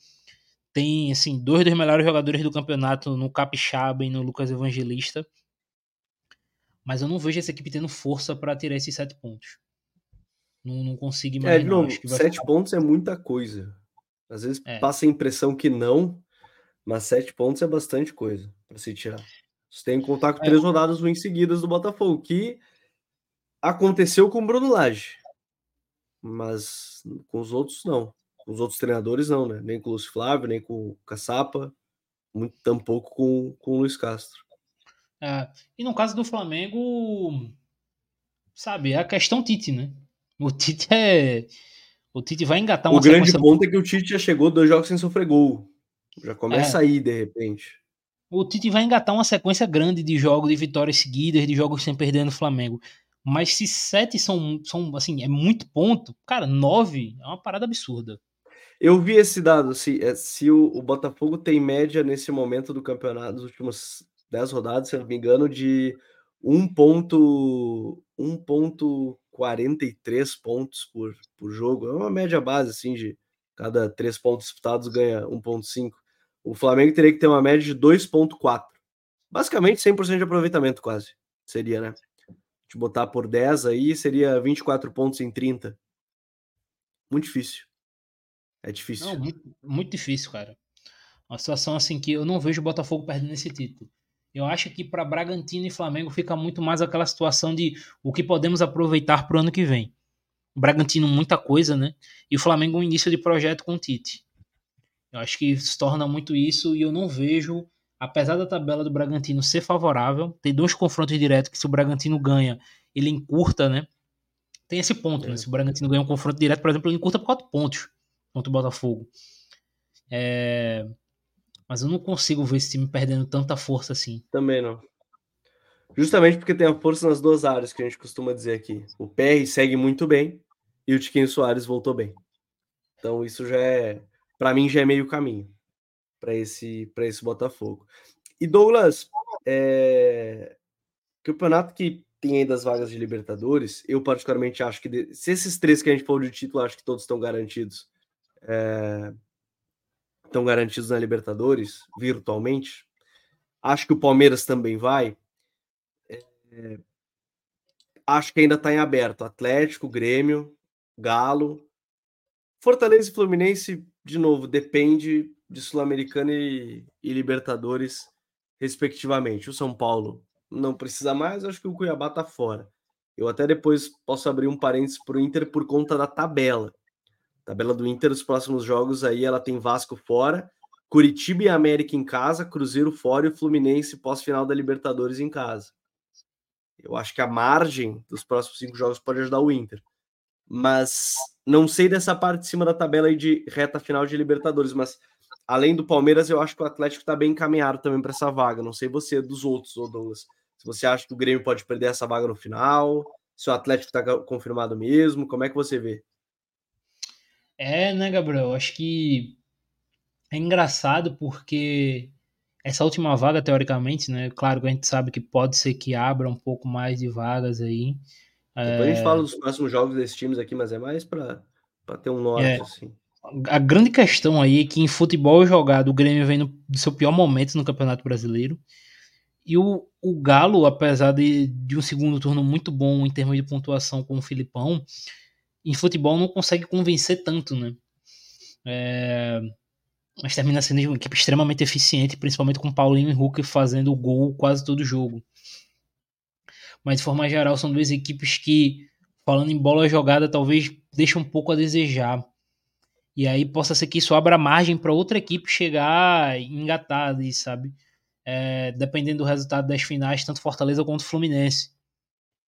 Tem, assim, dois dos melhores jogadores do campeonato no Capixaba e no Lucas Evangelista mas eu não vejo essa equipe tendo força para tirar esses sete pontos. Não, não consigo é, imaginar. É, não, sete ficar... pontos é muita coisa. Às vezes é. passa a impressão que não, mas sete pontos é bastante coisa para se tirar. Você tem que contar com é. três rodadas ruins seguidas do Botafogo, que aconteceu com o Bruno Lage. Mas com os outros, não. Com os outros treinadores, não, né? Nem com o Lúcio Flávio, nem com o Caçapa, muito, tampouco com, com o Luiz Castro. É, e no caso do Flamengo, sabe, é a questão Tite, né? O Tite é. O Tite vai engatar uma O grande ponto é que o Tite já chegou dois jogos sem sofrer gol. Já começa é. aí, de repente. O Tite vai engatar uma sequência grande de jogos, de vitórias seguidas, de jogos sem perder no Flamengo. Mas se sete são, são assim, é muito ponto, cara, nove é uma parada absurda. Eu vi esse dado, se, é, se o, o Botafogo tem média nesse momento do campeonato, nos últimos 10 rodadas, se não me engano, de 1.43 pontos por, por jogo. É uma média base, assim, de cada 3 pontos disputados ganha 1.5. O Flamengo teria que ter uma média de 2.4. Basicamente 100% de aproveitamento quase. Seria, né? De botar por 10 aí, seria 24 pontos em 30. Muito difícil. É difícil. Não, muito, muito difícil, cara. Uma situação assim que eu não vejo o Botafogo perdendo esse título. Eu acho que para Bragantino e Flamengo fica muito mais aquela situação de o que podemos aproveitar para o ano que vem. O Bragantino, muita coisa, né? E o Flamengo, um início de projeto com o Tite. Eu acho que se torna muito isso e eu não vejo, apesar da tabela do Bragantino ser favorável, tem dois confrontos diretos que se o Bragantino ganha, ele encurta, né? Tem esse ponto, né? é. né? Se o Bragantino ganha um confronto direto, por exemplo, ele encurta por quatro pontos contra o Botafogo. É... Mas eu não consigo ver esse time perdendo tanta força assim. Também não. Justamente porque tem a força nas duas áreas que a gente costuma dizer aqui. O PR segue muito bem e o Tiquinho Soares voltou bem. Então isso já é, para mim já é meio caminho para esse para esse Botafogo. E Douglas, é... campeonato que tem aí das vagas de Libertadores, eu particularmente acho que de... se esses três que a gente falou de título, acho que todos estão garantidos. É... Estão garantidos na Libertadores, virtualmente. Acho que o Palmeiras também vai. É, acho que ainda está em aberto. Atlético, Grêmio, Galo. Fortaleza e Fluminense, de novo, depende de Sul-Americana e, e, Libertadores, respectivamente. O São Paulo não precisa mais, acho que o Cuiabá está fora. Eu até depois posso abrir um parênteses para o Inter por conta da tabela. Tabela do Inter, os próximos jogos aí, ela tem Vasco fora, Curitiba e América em casa, Cruzeiro fora e Fluminense pós-final da Libertadores em casa. Eu acho que a margem dos próximos cinco jogos pode ajudar o Inter. Mas não sei dessa parte de cima da tabela aí de reta final de Libertadores, mas além do Palmeiras, eu acho que o Atlético está bem encaminhado também para essa vaga. Não sei você dos outros, Douglas. Se você acha que o Grêmio pode perder essa vaga no final, se o Atlético está confirmado mesmo, como é que você vê? É, né, Gabriel? Acho que é engraçado porque essa última vaga, teoricamente, né? Claro que a gente sabe que pode ser que abra um pouco mais de vagas aí. Depois é... a gente fala dos próximos jogos desses times aqui, mas é mais para ter um norte, é. assim. A grande questão aí é que em futebol jogado o Grêmio vem no, do seu pior momento no Campeonato Brasileiro. E o, o Galo, apesar de, de um segundo turno muito bom em termos de pontuação com o Filipão, em futebol não consegue convencer tanto, né? É, mas termina sendo uma equipe extremamente eficiente, principalmente com Paulinho e Hulk fazendo gol quase todo jogo. Mas de forma geral, são duas equipes que, falando em bola jogada, talvez deixam um pouco a desejar. E aí possa ser que isso abra margem para outra equipe chegar e engatar ali, sabe? É, dependendo do resultado das finais, tanto Fortaleza quanto Fluminense.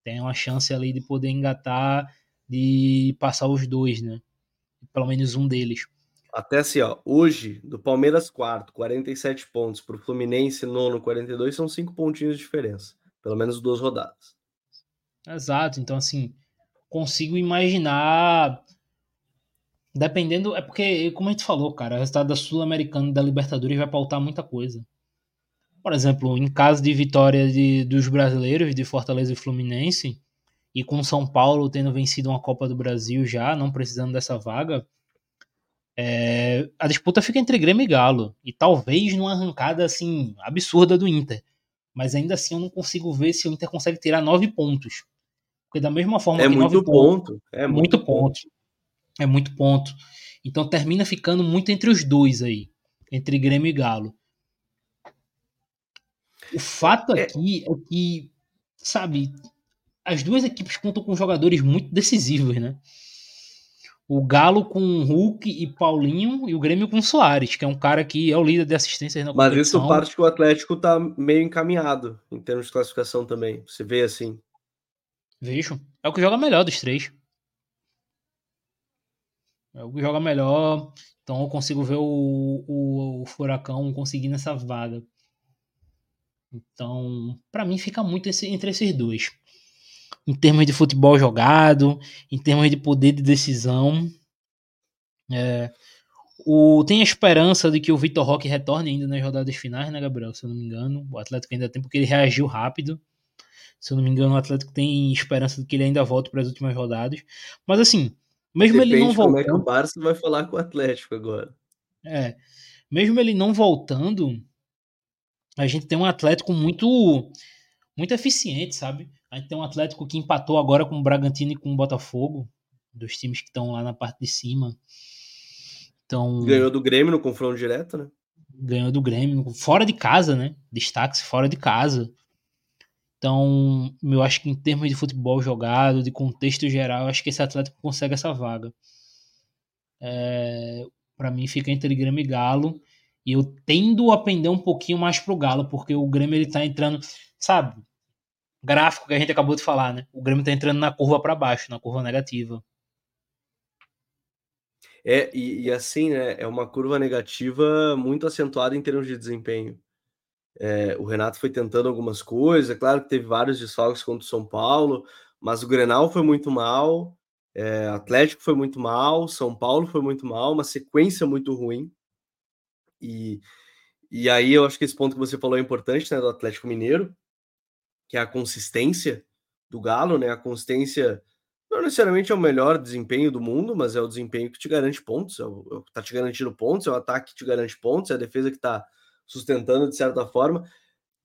Tem uma chance ali de poder engatar, de passar os dois, né? Pelo menos um deles. Até assim, ó, hoje, do Palmeiras quarto, 47 pontos, para o Fluminense nono, 42, são cinco pontinhos de diferença. Pelo menos duas rodadas. Exato, então assim, consigo imaginar. Dependendo, é porque, como a gente falou, cara, o resultado da Sul-Americana e da Libertadores vai pautar muita coisa. Por exemplo, em caso de vitória de, dos brasileiros, de Fortaleza e Fluminense, e com São Paulo tendo vencido uma Copa do Brasil já, não precisando dessa vaga, é, a disputa fica entre Grêmio e Galo. E talvez numa arrancada assim absurda do Inter. Mas ainda assim eu não consigo ver se o Inter consegue tirar nove pontos. Porque da mesma forma é que muito ponto, ponto, é muito, ponto. ponto. É muito ponto. Então termina ficando muito entre os dois aí. Entre Grêmio e Galo. O fato é. aqui é que, sabe, as duas equipes contam com jogadores muito decisivos, né? o Galo com Hulk e Paulinho e o Grêmio com Soares, que é um cara que é o líder de assistências na Mas isso parte que o Atlético tá meio encaminhado em termos de classificação também. Você vê assim. Vejo. É o que joga melhor dos três. É o que joga melhor. Então eu consigo ver o, o, o Furacão conseguindo essa vaga. Então, para mim fica muito entre esses dois em termos de futebol jogado, em termos de poder de decisão. É, o, tem a esperança de que o Vitor Roque retorne ainda nas rodadas finais, né, Gabriel? Se eu não me engano. O Atlético ainda tem, porque ele reagiu rápido. Se eu não me engano, o Atlético tem esperança de que ele ainda volte para as últimas rodadas. Mas assim, mesmo Depende ele não voltando. Como é que o Barça vai falar com o Atlético agora? É. Mesmo ele não voltando, a gente tem um Atlético muito muito eficiente, sabe? A gente tem um Atlético que empatou agora com o Bragantino e com o Botafogo, dos times que estão lá na parte de cima. Então, ganhou do Grêmio no confronto direto, né? Ganhou do Grêmio, fora de casa, né? Destaque fora de casa. Então, eu acho que em termos de futebol jogado, de contexto geral, acho que esse Atlético consegue essa vaga. É, para mim fica entre Grêmio e Galo. E eu tendo a pender um pouquinho mais pro Galo, porque o Grêmio ele tá entrando, sabe? Gráfico que a gente acabou de falar, né? O Grêmio tá entrando na curva para baixo, na curva negativa. É, e, e, assim, né? É uma curva negativa muito acentuada em termos de desempenho. É, o Renato foi tentando algumas coisas, é claro que teve vários desfalques contra o São Paulo, mas o Grenal foi muito mal, é, Atlético foi muito mal, São Paulo foi muito mal, uma sequência muito ruim. E, e aí eu acho que esse ponto que você falou é importante, né, do Atlético Mineiro, que é a consistência do Galo, né? A consistência não necessariamente é o melhor desempenho do mundo, mas é o desempenho que te garante pontos, é o, é tá te garantindo pontos, é o ataque que te garante pontos, é a defesa que tá sustentando de certa forma.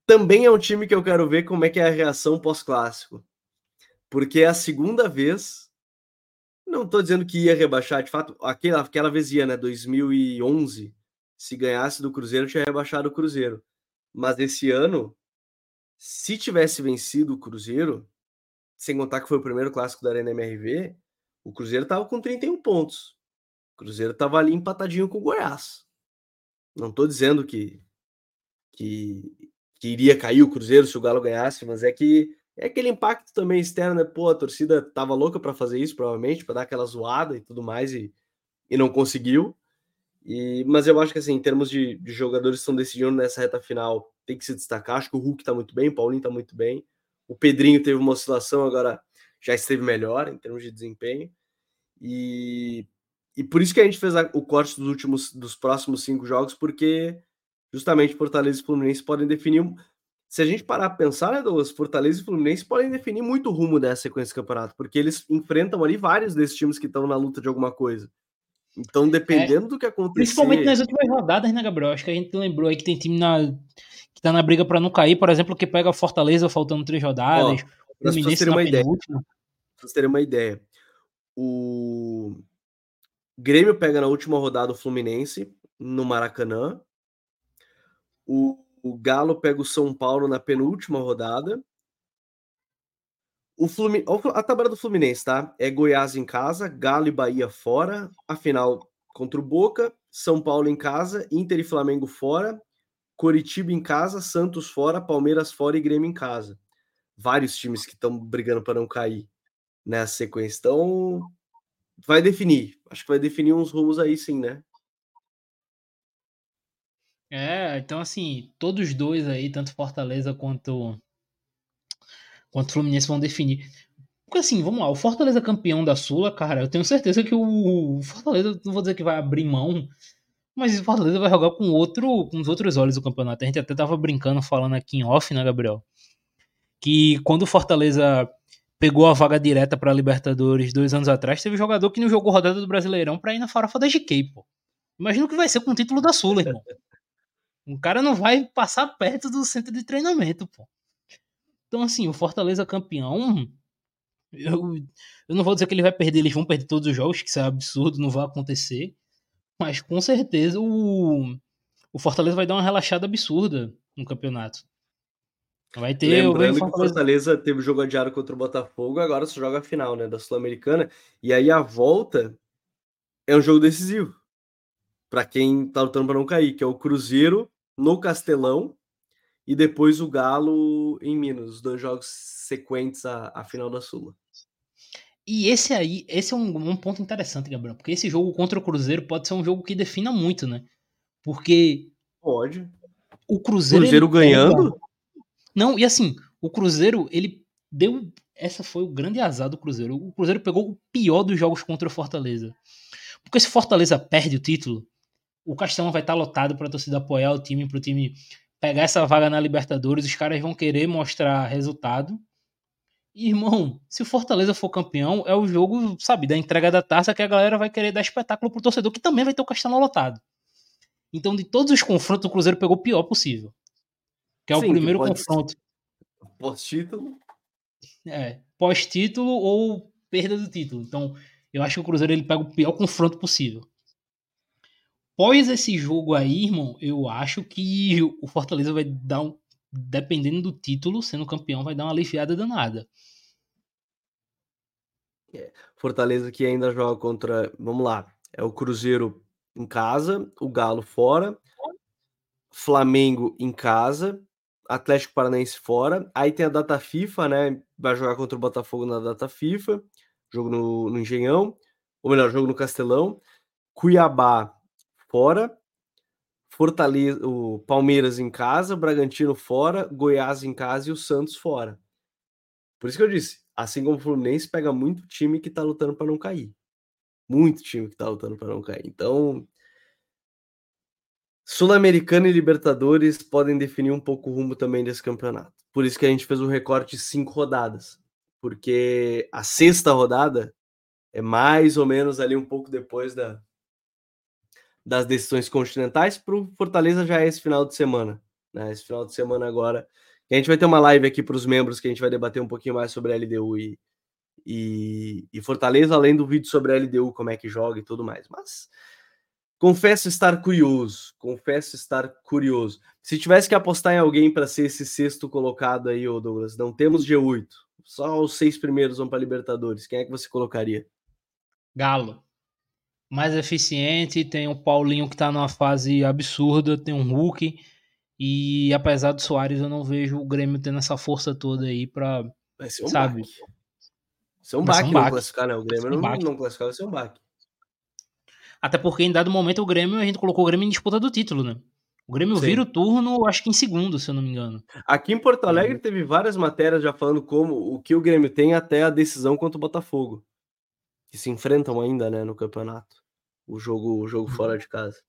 Também é um time que eu quero ver como é que é a reação pós-clássico. Porque é a segunda vez, não estou dizendo que ia rebaixar, de fato, aquela, aquela vez ia, né, 2011, se ganhasse do Cruzeiro, tinha rebaixado o Cruzeiro. Mas esse ano, se tivesse vencido o Cruzeiro, sem contar que foi o primeiro clássico da Arena MRV, o Cruzeiro estava com 31 pontos. O Cruzeiro estava ali empatadinho com o Goiás. Não estou dizendo que, que, que, iria cair o Cruzeiro se o Galo ganhasse, mas é que é aquele impacto também externo, né? Pô, a torcida tava louca para fazer isso, provavelmente, para dar aquela zoada e tudo mais, e, e não conseguiu. E, mas eu acho que assim, em termos de, de jogadores que estão decidindo nessa reta final, tem que se destacar. Acho que o Hulk está muito bem, o Paulinho está muito bem. O Pedrinho teve uma oscilação, agora já esteve melhor em termos de desempenho. E, e por isso que a gente fez a, o corte dos últimos dos próximos cinco jogos, porque justamente Fortaleza e Fluminense podem definir. Se a gente parar para pensar, né, Douglas, Fortaleza e Fluminense podem definir muito o rumo dessa sequência do campeonato, porque eles enfrentam ali vários desses times que estão na luta de alguma coisa. Então, dependendo é, do que acontecer. Principalmente nas últimas rodadas, né, Gabriel? Acho que a gente lembrou aí que tem time na, que tá na briga para não cair, por exemplo, que pega a Fortaleza faltando três rodadas. Para vocês terem uma ideia. Pra vocês terem uma ideia. O Grêmio pega na última rodada o Fluminense no Maracanã. O, o Galo pega o São Paulo na penúltima rodada. O Flumin... A tabela do Fluminense, tá? É Goiás em casa, Galo e Bahia fora, a final contra o Boca, São Paulo em casa, Inter e Flamengo fora, Coritiba em casa, Santos fora, Palmeiras fora e Grêmio em casa. Vários times que estão brigando para não cair nessa sequência. Então, vai definir. Acho que vai definir uns rumos aí sim, né? É, então assim, todos dois aí, tanto Fortaleza quanto quanto Fluminense vão definir. Porque assim, vamos lá, o Fortaleza campeão da Sula, cara, eu tenho certeza que o Fortaleza, não vou dizer que vai abrir mão, mas o Fortaleza vai jogar com outro, com os outros olhos o campeonato. A gente até tava brincando, falando aqui em off, né, Gabriel? Que quando o Fortaleza pegou a vaga direta para Libertadores dois anos atrás, teve jogador que não jogou rodada do Brasileirão para ir na farofa da GK, pô. Imagina o que vai ser com o título da Sula, irmão. Um cara não vai passar perto do centro de treinamento, pô. Então, assim, o Fortaleza campeão. Eu, eu não vou dizer que ele vai perder, eles vão perder todos os jogos, que isso é absurdo, não vai acontecer. Mas com certeza o, o Fortaleza vai dar uma relaxada absurda no campeonato. Vai ter. Lembrando Fortaleza... que o Fortaleza teve jogo adiado contra o Botafogo, agora se joga a final, né, da Sul-Americana. E aí a volta é um jogo decisivo para quem tá lutando para não cair, que é o Cruzeiro no Castelão e depois o Galo em Minas, os dois jogos sequentes à, à final da Sula. E esse aí, esse é um, um, ponto interessante, Gabriel, porque esse jogo contra o Cruzeiro pode ser um jogo que defina muito, né? Porque. Pode. O Cruzeiro. Cruzeiro ganhando? Pega... Não, e assim, o Cruzeiro, ele deu. Essa foi o grande azar do Cruzeiro. O Cruzeiro pegou o pior dos jogos contra o Fortaleza. Porque se Fortaleza perde o título, o Castelão vai estar lotado para a torcida apoiar o time, para o time pegar essa vaga na Libertadores. Os caras vão querer mostrar resultado irmão, se o Fortaleza for campeão, é o jogo, sabe, da entrega da taça que a galera vai querer dar espetáculo pro torcedor, que também vai ter o Castelão lotado. Então, de todos os confrontos, o Cruzeiro pegou o pior possível. Que é Sim, o primeiro confronto. Pós-título? É, pós-título ou perda do título. Então, eu acho que o Cruzeiro ele pega o pior confronto possível. Pós esse jogo aí, irmão, eu acho que o Fortaleza vai dar um, dependendo do título, sendo campeão, vai dar uma aliviada danada. É, Fortaleza que ainda joga contra, vamos lá, é o Cruzeiro em casa, o Galo fora, Flamengo em casa, Atlético Paranaense fora, aí tem a data FIFA, né? Vai jogar contra o Botafogo na data FIFA, jogo no, no Engenhão, ou melhor, jogo no Castelão, Cuiabá fora, Fortaleza, o Palmeiras em casa, Bragantino fora, Goiás em casa e o Santos fora. Por isso que eu disse, assim como o Fluminense pega muito time que tá lutando para não cair. Muito time que tá lutando para não cair. Então, Sul-Americana e Libertadores podem definir um pouco o rumo também desse campeonato. Por isso que a gente fez um recorte de cinco rodadas. Porque a sexta rodada é mais ou menos ali um pouco depois da, das decisões continentais. Para o Fortaleza já é esse final de semana. Né? Esse final de semana agora. E a gente vai ter uma live aqui para os membros que a gente vai debater um pouquinho mais sobre a LDU e, e, e, Fortaleza, além do vídeo sobre a LDU, como é que joga e tudo mais. Mas confesso estar curioso, confesso estar curioso. Se tivesse que apostar em alguém para ser esse sexto colocado aí, ô Douglas, não temos G8, só os seis primeiros vão para Libertadores. Quem é que você colocaria? Galo. Mais eficiente, tem o Paulinho que está numa fase absurda, tem um Hulk. E apesar do Soares, eu não vejo o Grêmio tendo essa força toda aí para. Vai ser um sabe? Baque. Ser um baque, um baque. não classificar, né? O Grêmio um não, não classificar, vai ser um baque. Até porque em dado momento o Grêmio, a gente colocou o Grêmio em disputa do título, né? O Grêmio Sim. vira o turno, acho que em segundo, se eu não me engano. Aqui em Porto Alegre uhum. teve várias matérias já falando como o que o Grêmio tem até a decisão contra o Botafogo que se enfrentam ainda, né, no campeonato. O jogo, o jogo fora uhum. de casa.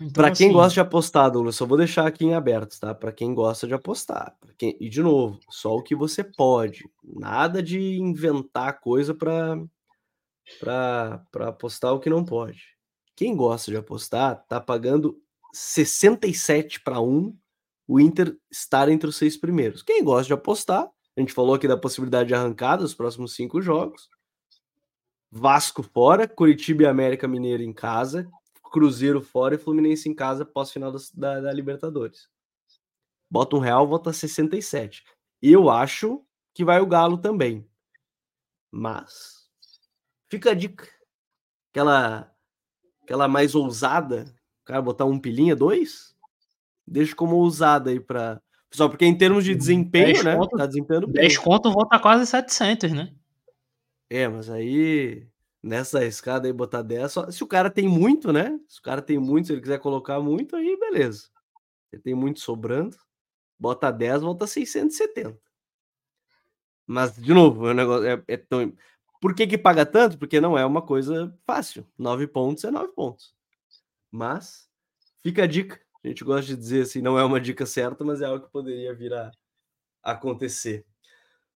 Então, para quem assim... gosta de apostar, Douglas, só vou deixar aqui em aberto, tá? Para quem gosta de apostar. Quem... E de novo, só o que você pode. Nada de inventar coisa para para apostar o que não pode. Quem gosta de apostar tá pagando 67 para 1 o Inter estar entre os seis primeiros. Quem gosta de apostar, a gente falou aqui da possibilidade de arrancada dos próximos cinco jogos. Vasco fora, Curitiba e América Mineiro em casa, Cruzeiro fora e Fluminense em casa pós-final da, da, Libertadores. Bota um real, volta 67. Eu acho que vai o Galo também. Mas fica a dica. Aquela, aquela mais ousada, o cara botar um pilinha, dois, deixa como ousada aí para só porque em termos de desempenho, né? Conto, tá desempenhando bem. 10 conto volta quase 700, né? É, mas aí nessa escada aí botar 10, só, se o cara tem muito, né? Se o cara tem muito, se ele quiser colocar muito, aí beleza. Ele tem muito sobrando, bota 10, volta 670. Mas, de novo, o negócio é, é tão. Por que, que paga tanto? Porque não é uma coisa fácil. 9 pontos é 9 pontos. Mas fica a dica. A gente gosta de dizer assim, não é uma dica certa, mas é algo que poderia vir a acontecer.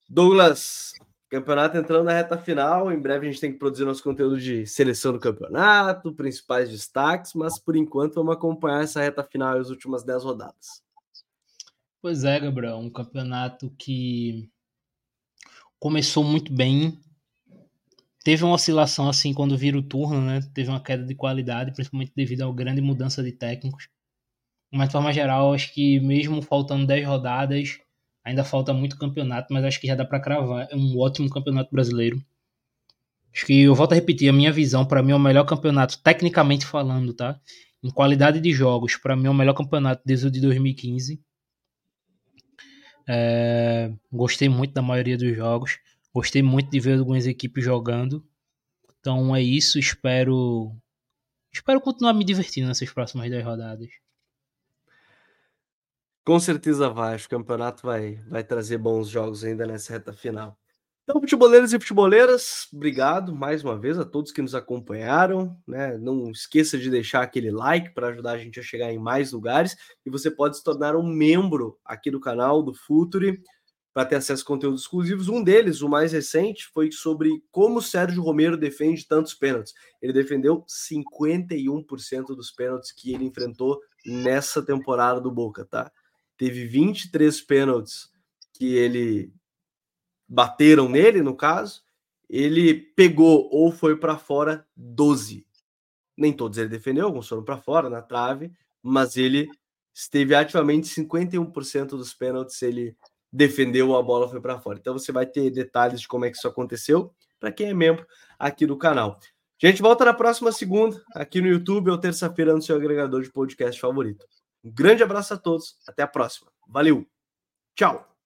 Douglas, Campeonato entrando na reta final. Em breve a gente tem que produzir nosso conteúdo de seleção do campeonato, principais destaques, mas por enquanto vamos acompanhar essa reta final e as últimas 10 rodadas. Pois é, Gabriel, um campeonato que começou muito bem. Teve uma oscilação assim quando vira o turno, né? Teve uma queda de qualidade, principalmente devido à grande mudança de técnicos. Mas de forma geral, acho que mesmo faltando 10 rodadas, Ainda falta muito campeonato, mas acho que já dá para cravar. É um ótimo campeonato brasileiro. Acho que eu volto a repetir a minha visão. Para mim, é o melhor campeonato, tecnicamente falando, tá? Em qualidade de jogos, para mim, é o melhor campeonato desde o de 2015. É, gostei muito da maioria dos jogos. Gostei muito de ver algumas equipes jogando. Então é isso. Espero. Espero continuar me divertindo nessas próximas 10 rodadas. Com certeza vai. Acho que o campeonato vai, vai trazer bons jogos ainda nessa reta final. Então, futeboleiros e futeboleiras, obrigado mais uma vez a todos que nos acompanharam. Né? Não esqueça de deixar aquele like para ajudar a gente a chegar em mais lugares. E você pode se tornar um membro aqui do canal do Futuri para ter acesso a conteúdos exclusivos. Um deles, o mais recente, foi sobre como Sérgio Romero defende tantos pênaltis. Ele defendeu 51% dos pênaltis que ele enfrentou nessa temporada do Boca, tá? Teve 23 pênaltis que ele bateram nele, no caso, ele pegou ou foi para fora 12. Nem todos ele defendeu, alguns foram para fora na trave, mas ele esteve ativamente 51% dos pênaltis ele defendeu a bola foi para fora. Então você vai ter detalhes de como é que isso aconteceu para quem é membro aqui do canal. A gente volta na próxima segunda aqui no YouTube ou terça-feira no seu agregador de podcast favorito. Um grande abraço a todos, até a próxima. Valeu, tchau!